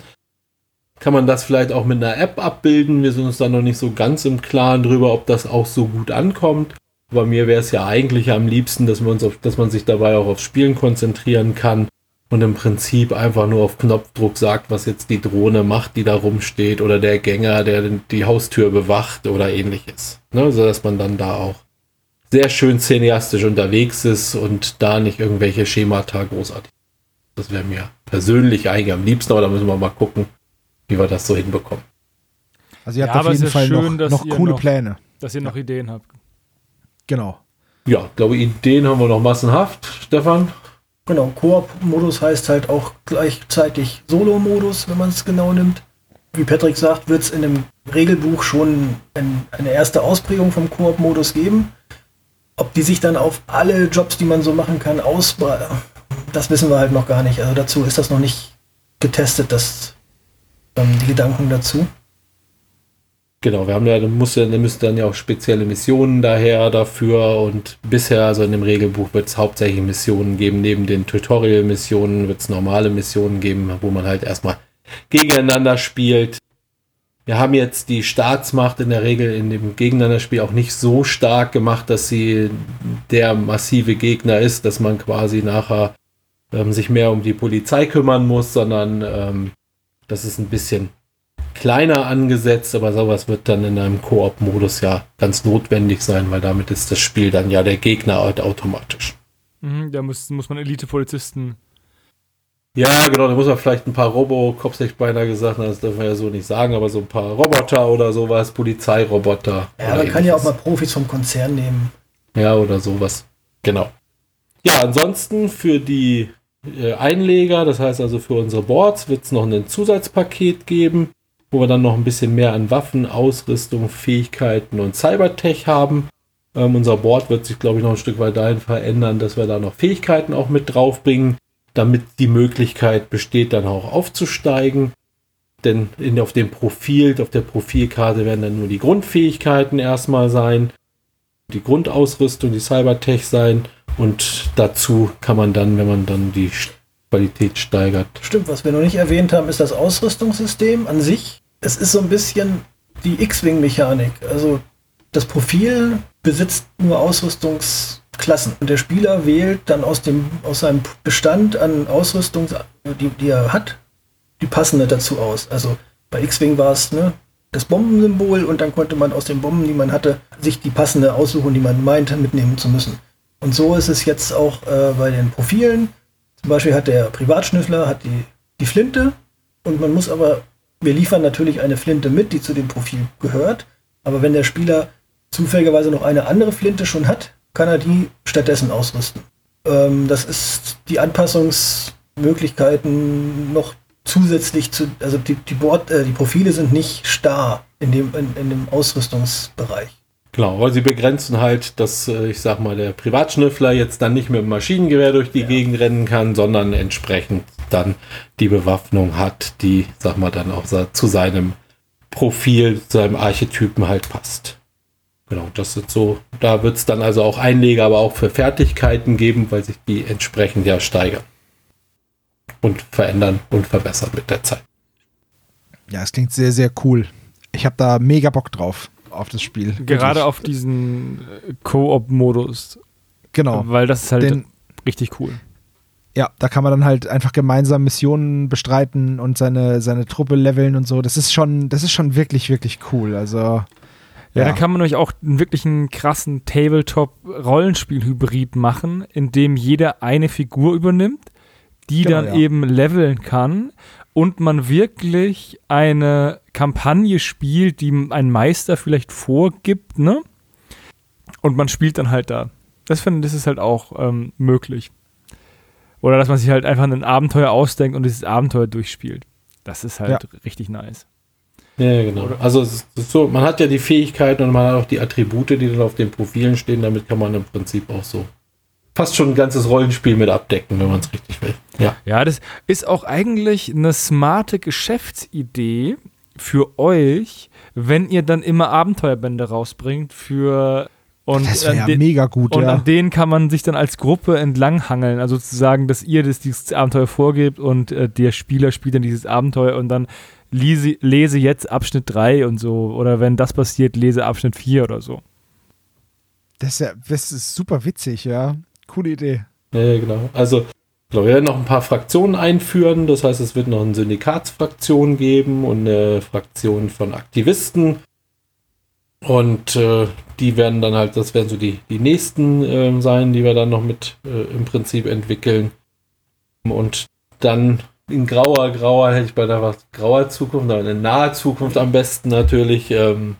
kann man das vielleicht auch mit einer App abbilden. Wir sind uns da noch nicht so ganz im Klaren drüber, ob das auch so gut ankommt. Aber mir wäre es ja eigentlich am liebsten, dass, wir uns auf, dass man sich dabei auch aufs Spielen konzentrieren kann und im Prinzip einfach nur auf Knopfdruck sagt, was jetzt die Drohne macht, die da rumsteht oder der Gänger, der die Haustür bewacht oder ähnliches. Ne? So dass man dann da auch sehr schön cineastisch unterwegs ist und da nicht irgendwelche Schemata großartig. Das wäre mir persönlich eigentlich am liebsten, aber da müssen wir mal gucken, wie wir das so hinbekommen. Also ihr habt ja, auf jeden Fall schön, noch, noch coole noch, Pläne. Dass ihr noch Ideen habt. Genau. Ja, ich glaube, Ideen haben wir noch massenhaft, Stefan. Genau, Koop-Modus heißt halt auch gleichzeitig Solo-Modus, wenn man es genau nimmt. Wie Patrick sagt, wird es in dem Regelbuch schon ein, eine erste Ausprägung vom Koop-Modus geben. Ob die sich dann auf alle Jobs, die man so machen kann, ausbreiten, das wissen wir halt noch gar nicht. Also dazu ist das noch nicht getestet, das, ähm, die Gedanken dazu. Genau, wir haben ja, muss ja, müssen dann ja auch spezielle Missionen daher dafür und bisher, also in dem Regelbuch wird es hauptsächlich Missionen geben, neben den Tutorial-Missionen wird es normale Missionen geben, wo man halt erstmal gegeneinander spielt. Wir haben jetzt die Staatsmacht in der Regel in dem Gegeneinanderspiel auch nicht so stark gemacht, dass sie der massive Gegner ist, dass man quasi nachher ähm, sich mehr um die Polizei kümmern muss, sondern ähm, das ist ein bisschen kleiner angesetzt, aber sowas wird dann in einem Koop-Modus ja ganz notwendig sein, weil damit ist das Spiel dann ja der Gegner halt automatisch. Mhm, da muss, muss man Elite-Polizisten. Ja, genau, da muss man vielleicht ein paar Robocops, hätte ich beinahe gesagt, das dürfen wir ja so nicht sagen, aber so ein paar Roboter oder sowas, Polizeiroboter. Ja, man kann ja auch mal Profis vom Konzern nehmen. Ja, oder sowas. Genau. Ja, ansonsten für die Einleger, das heißt also für unsere Boards, wird es noch ein Zusatzpaket geben wo wir dann noch ein bisschen mehr an Waffen, Ausrüstung, Fähigkeiten und Cybertech haben. Ähm, unser Board wird sich, glaube ich, noch ein Stück weit dahin verändern, dass wir da noch Fähigkeiten auch mit draufbringen, damit die Möglichkeit besteht, dann auch aufzusteigen. Denn in, auf dem Profil, auf der Profilkarte werden dann nur die Grundfähigkeiten erstmal sein, die Grundausrüstung, die Cybertech sein und dazu kann man dann, wenn man dann die Qualität steigert. Stimmt, was wir noch nicht erwähnt haben, ist das Ausrüstungssystem an sich. Es ist so ein bisschen die X-Wing-Mechanik. Also das Profil besitzt nur Ausrüstungsklassen und der Spieler wählt dann aus, dem, aus seinem Bestand an Ausrüstung, die, die er hat, die passende dazu aus. Also bei X-Wing war es ne, das Bombensymbol und dann konnte man aus den Bomben, die man hatte, sich die passende aussuchen, die man meinte, mitnehmen zu müssen. Und so ist es jetzt auch äh, bei den Profilen. Zum Beispiel hat der Privatschnüffler hat die, die Flinte und man muss aber, wir liefern natürlich eine Flinte mit, die zu dem Profil gehört. Aber wenn der Spieler zufälligerweise noch eine andere Flinte schon hat, kann er die stattdessen ausrüsten. Ähm, das ist die Anpassungsmöglichkeiten noch zusätzlich zu, also die, die, Board, äh, die Profile sind nicht starr in dem, in, in dem Ausrüstungsbereich. Genau, weil sie begrenzen halt, dass, äh, ich sag mal, der Privatschnüffler jetzt dann nicht mit dem Maschinengewehr durch die ja. Gegend rennen kann, sondern entsprechend dann die Bewaffnung hat, die, sag mal, dann auch zu seinem Profil, zu seinem Archetypen halt passt. Genau, das sind so, da wird es dann also auch Einleger, aber auch für Fertigkeiten geben, weil sich die entsprechend ja steigern und verändern und verbessern mit der Zeit. Ja, es klingt sehr, sehr cool. Ich habe da mega Bock drauf auf das Spiel. Gerade Wirklich. auf diesen äh, Koop-Modus. Genau. Weil das ist halt Den, richtig cool. Ja, da kann man dann halt einfach gemeinsam Missionen bestreiten und seine, seine Truppe leveln und so. Das ist schon, das ist schon wirklich, wirklich cool. Also. Ja, ja. da kann man euch auch einen wirklich einen krassen Tabletop-Rollenspiel-Hybrid machen, in dem jeder eine Figur übernimmt, die genau, dann ja. eben leveln kann und man wirklich eine Kampagne spielt, die ein Meister vielleicht vorgibt, ne? Und man spielt dann halt da. Das finde das ist halt auch ähm, möglich. Oder dass man sich halt einfach ein Abenteuer ausdenkt und dieses Abenteuer durchspielt. Das ist halt ja. richtig nice. Ja, genau. Oder? Also so, man hat ja die Fähigkeiten und man hat auch die Attribute, die dann auf den Profilen stehen, damit kann man im Prinzip auch so fast schon ein ganzes Rollenspiel mit abdecken, wenn man es richtig will. Ja. Ja, das ist auch eigentlich eine smarte Geschäftsidee für euch, wenn ihr dann immer Abenteuerbände rausbringt für und, Das wäre an ja den- mega gut, und ja. an denen kann man sich dann als Gruppe entlanghangeln. Also sozusagen, dass ihr das, dieses Abenteuer vorgebt und äh, der Spieler spielt dann dieses Abenteuer und dann lese, lese jetzt Abschnitt 3 und so. Oder wenn das passiert, lese Abschnitt 4 oder so. Das ist, ja, das ist super witzig, ja. Coole Idee. Ja, genau. Also, wir werden noch ein paar Fraktionen einführen. Das heißt, es wird noch eine Syndikatsfraktion geben und eine Fraktion von Aktivisten. Und äh, die werden dann halt, das werden so die, die nächsten ähm, sein, die wir dann noch mit äh, im Prinzip entwickeln. Und dann in grauer, grauer, hätte ich bei der grauer Zukunft, aber in naher Zukunft am besten natürlich ähm,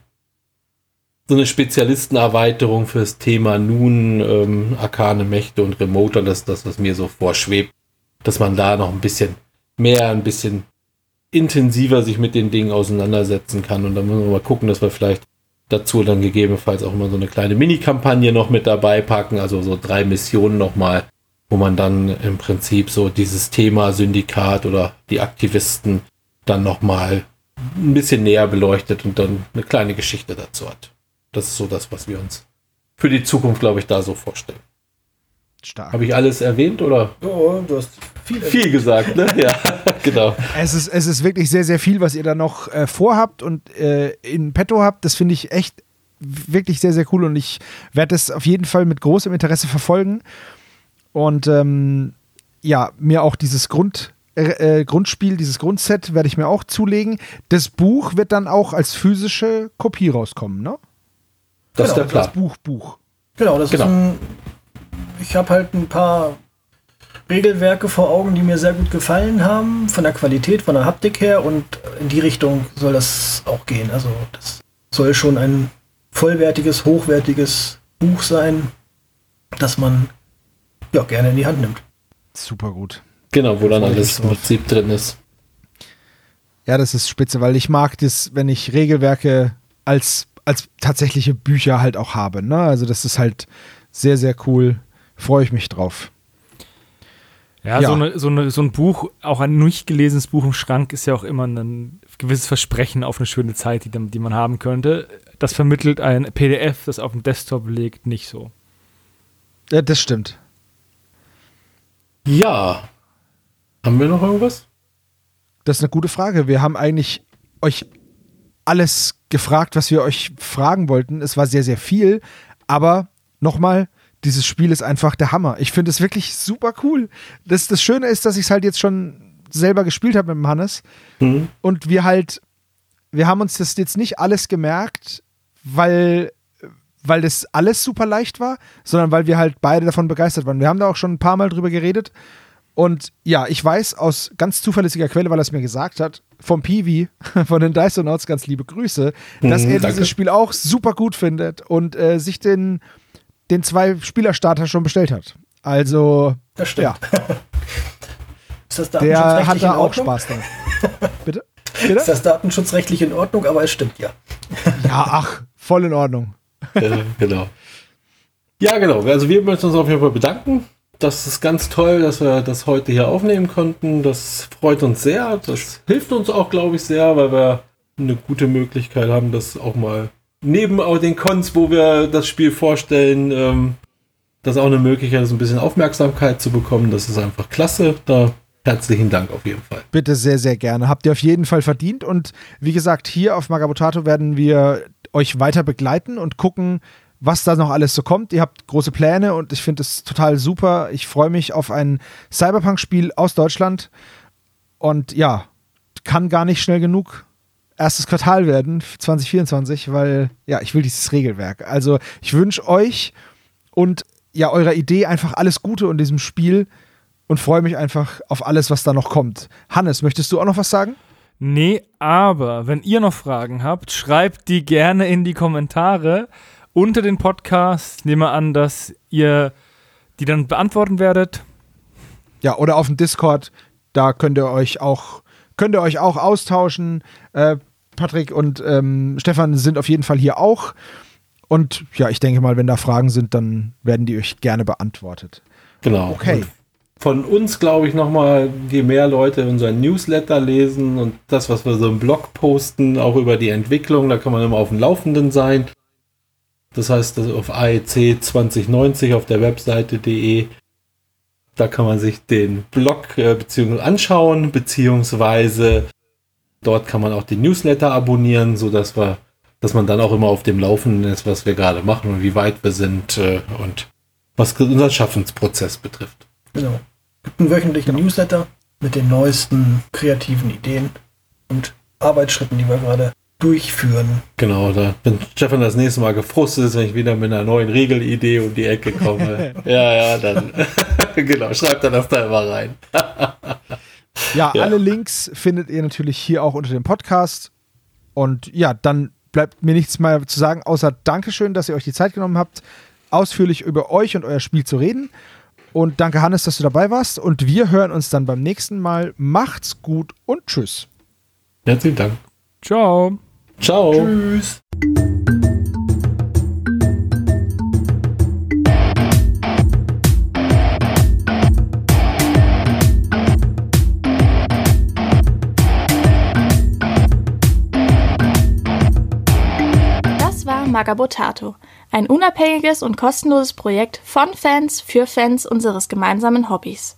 so eine Spezialistenerweiterung fürs Thema nun ähm, arkane Mächte und Remoter, das ist das, was mir so vorschwebt, dass man da noch ein bisschen mehr, ein bisschen intensiver sich mit den Dingen auseinandersetzen kann. Und dann müssen wir mal gucken, dass wir vielleicht dazu dann gegebenenfalls auch mal so eine kleine Mini-Kampagne noch mit dabei packen, also so drei Missionen nochmal, wo man dann im Prinzip so dieses Thema Syndikat oder die Aktivisten dann nochmal ein bisschen näher beleuchtet und dann eine kleine Geschichte dazu hat. Das ist so das, was wir uns für die Zukunft, glaube ich, da so vorstellen. Stark. Habe ich alles erwähnt oder Oh, du hast viel. viel gesagt, ne? Ja, genau. Es ist, es ist wirklich sehr, sehr viel, was ihr da noch äh, vorhabt und äh, in petto habt. Das finde ich echt wirklich sehr, sehr cool und ich werde das auf jeden Fall mit großem Interesse verfolgen. Und ähm, ja, mir auch dieses Grund, äh, äh, Grundspiel, dieses Grundset werde ich mir auch zulegen. Das Buch wird dann auch als physische Kopie rauskommen, ne? Das Genau, ist der Das Plan. Buch, Buch. Genau, das Genau. ist ein. Ich habe halt ein paar Regelwerke vor Augen, die mir sehr gut gefallen haben, von der Qualität, von der Haptik her und in die Richtung soll das auch gehen. Also das soll schon ein vollwertiges, hochwertiges Buch sein, das man ja gerne in die Hand nimmt. Super gut. Genau, wo dann alles im. Prinzip drin ist. Ja, das ist spitze, weil ich mag das, wenn ich Regelwerke als, als tatsächliche Bücher halt auch habe. Ne? Also das ist halt sehr, sehr cool. Freue ich mich drauf. Ja, Ja. So, eine, so, eine, so ein Buch, auch ein nicht gelesenes Buch im Schrank, ist ja auch immer ein gewisses Versprechen auf eine schöne Zeit, die, die man haben könnte. Das vermittelt ein PDF, das auf dem Desktop liegt, nicht so. Ja, das stimmt. Ja. Haben wir noch irgendwas? Das ist eine gute Frage. Wir haben eigentlich euch alles gefragt, was wir euch fragen wollten. Es war sehr, sehr viel. Aber nochmal, dieses Spiel ist einfach der Hammer. Ich finde es wirklich super cool. Das, das Schöne ist, dass ich es halt jetzt schon selber gespielt habe mit dem Hannes. Mhm. und wir halt, wir haben uns das jetzt nicht alles gemerkt, weil, weil das alles super leicht war, sondern weil wir halt beide davon begeistert waren. Wir haben da auch schon ein paar Mal drüber geredet. Und ja, ich weiß aus ganz zuverlässiger Quelle, weil er es mir gesagt hat, vom Peewee, von den Dysonauts, ganz liebe Grüße, dass Mhm, er danke. dieses Spiel auch super gut findet und äh, sich den, den zwei-Spieler-Starter schon bestellt hat. Also, Das stimmt. ja, Ist das der hat da auch? Spaß dran. Bitte? Bitte? Ist das datenschutzrechtlich in Ordnung, aber es stimmt ja. Ja, ach, voll in Ordnung. äh, genau. Ja, genau. Also wir möchten uns auf jeden Fall bedanken. Das ist ganz toll, dass wir das heute hier aufnehmen konnten. Das freut uns sehr. Das hilft uns auch, glaube ich, sehr, weil wir eine gute Möglichkeit haben, das auch mal neben auch den Cons, wo wir das Spiel vorstellen, ähm, das auch eine Möglichkeit ist, ein bisschen Aufmerksamkeit zu bekommen. Das ist einfach klasse. Da herzlichen Dank auf jeden Fall. Bitte sehr, sehr gerne. Habt ihr auf jeden Fall verdient. Und wie gesagt, hier auf Magabotato werden wir euch weiter begleiten und gucken, was da noch alles so kommt. Ihr habt große Pläne und ich finde es total super. Ich freue mich auf ein Cyberpunk-Spiel aus Deutschland. Und ja, kann gar nicht schnell genug erstes Quartal werden, 2024, weil ja, ich will dieses Regelwerk. Also ich wünsche euch und ja, eurer Idee einfach alles Gute in diesem Spiel und freue mich einfach auf alles, was da noch kommt. Hannes, möchtest du auch noch was sagen? Nee, aber wenn ihr noch Fragen habt, schreibt die gerne in die Kommentare unter den Podcast. Ich nehme an, dass ihr die dann beantworten werdet. Ja, oder auf dem Discord, da könnt ihr euch auch, könnt ihr euch auch austauschen. Äh, Patrick und ähm, Stefan sind auf jeden Fall hier auch. Und ja, ich denke mal, wenn da Fragen sind, dann werden die euch gerne beantwortet. Genau. Okay. Und von uns glaube ich nochmal, je mehr Leute unseren Newsletter lesen und das, was wir so im Blog posten, auch über die Entwicklung, da kann man immer auf dem Laufenden sein. Das heißt, das auf AEC 2090 auf der Webseite.de, da kann man sich den Blog äh, beziehungsweise anschauen, beziehungsweise dort kann man auch den Newsletter abonnieren, sodass wir, dass man dann auch immer auf dem Laufenden ist, was wir gerade machen und wie weit wir sind äh, und was unseren Schaffensprozess betrifft. Genau. Gibt einen wöchentlichen Newsletter mit den neuesten kreativen Ideen und Arbeitsschritten, die wir gerade durchführen. Genau, da, wenn Stefan das nächste Mal gefrustet ist, wenn ich wieder mit einer neuen Regelidee um die Ecke komme. ja, ja, dann genau, schreibt er das da immer rein. Ja, Ja. alle Links findet ihr natürlich hier auch unter dem Podcast. Und ja, dann bleibt mir nichts mehr zu sagen, außer Dankeschön, dass ihr euch die Zeit genommen habt, ausführlich über euch und euer Spiel zu reden. Und danke, Hannes, dass du dabei warst. Und wir hören uns dann beim nächsten Mal. Macht's gut und tschüss. Herzlichen Dank. Ciao. Ciao. Tschüss. Das war Magabotato, ein unabhängiges und kostenloses Projekt von Fans für Fans unseres gemeinsamen Hobbys.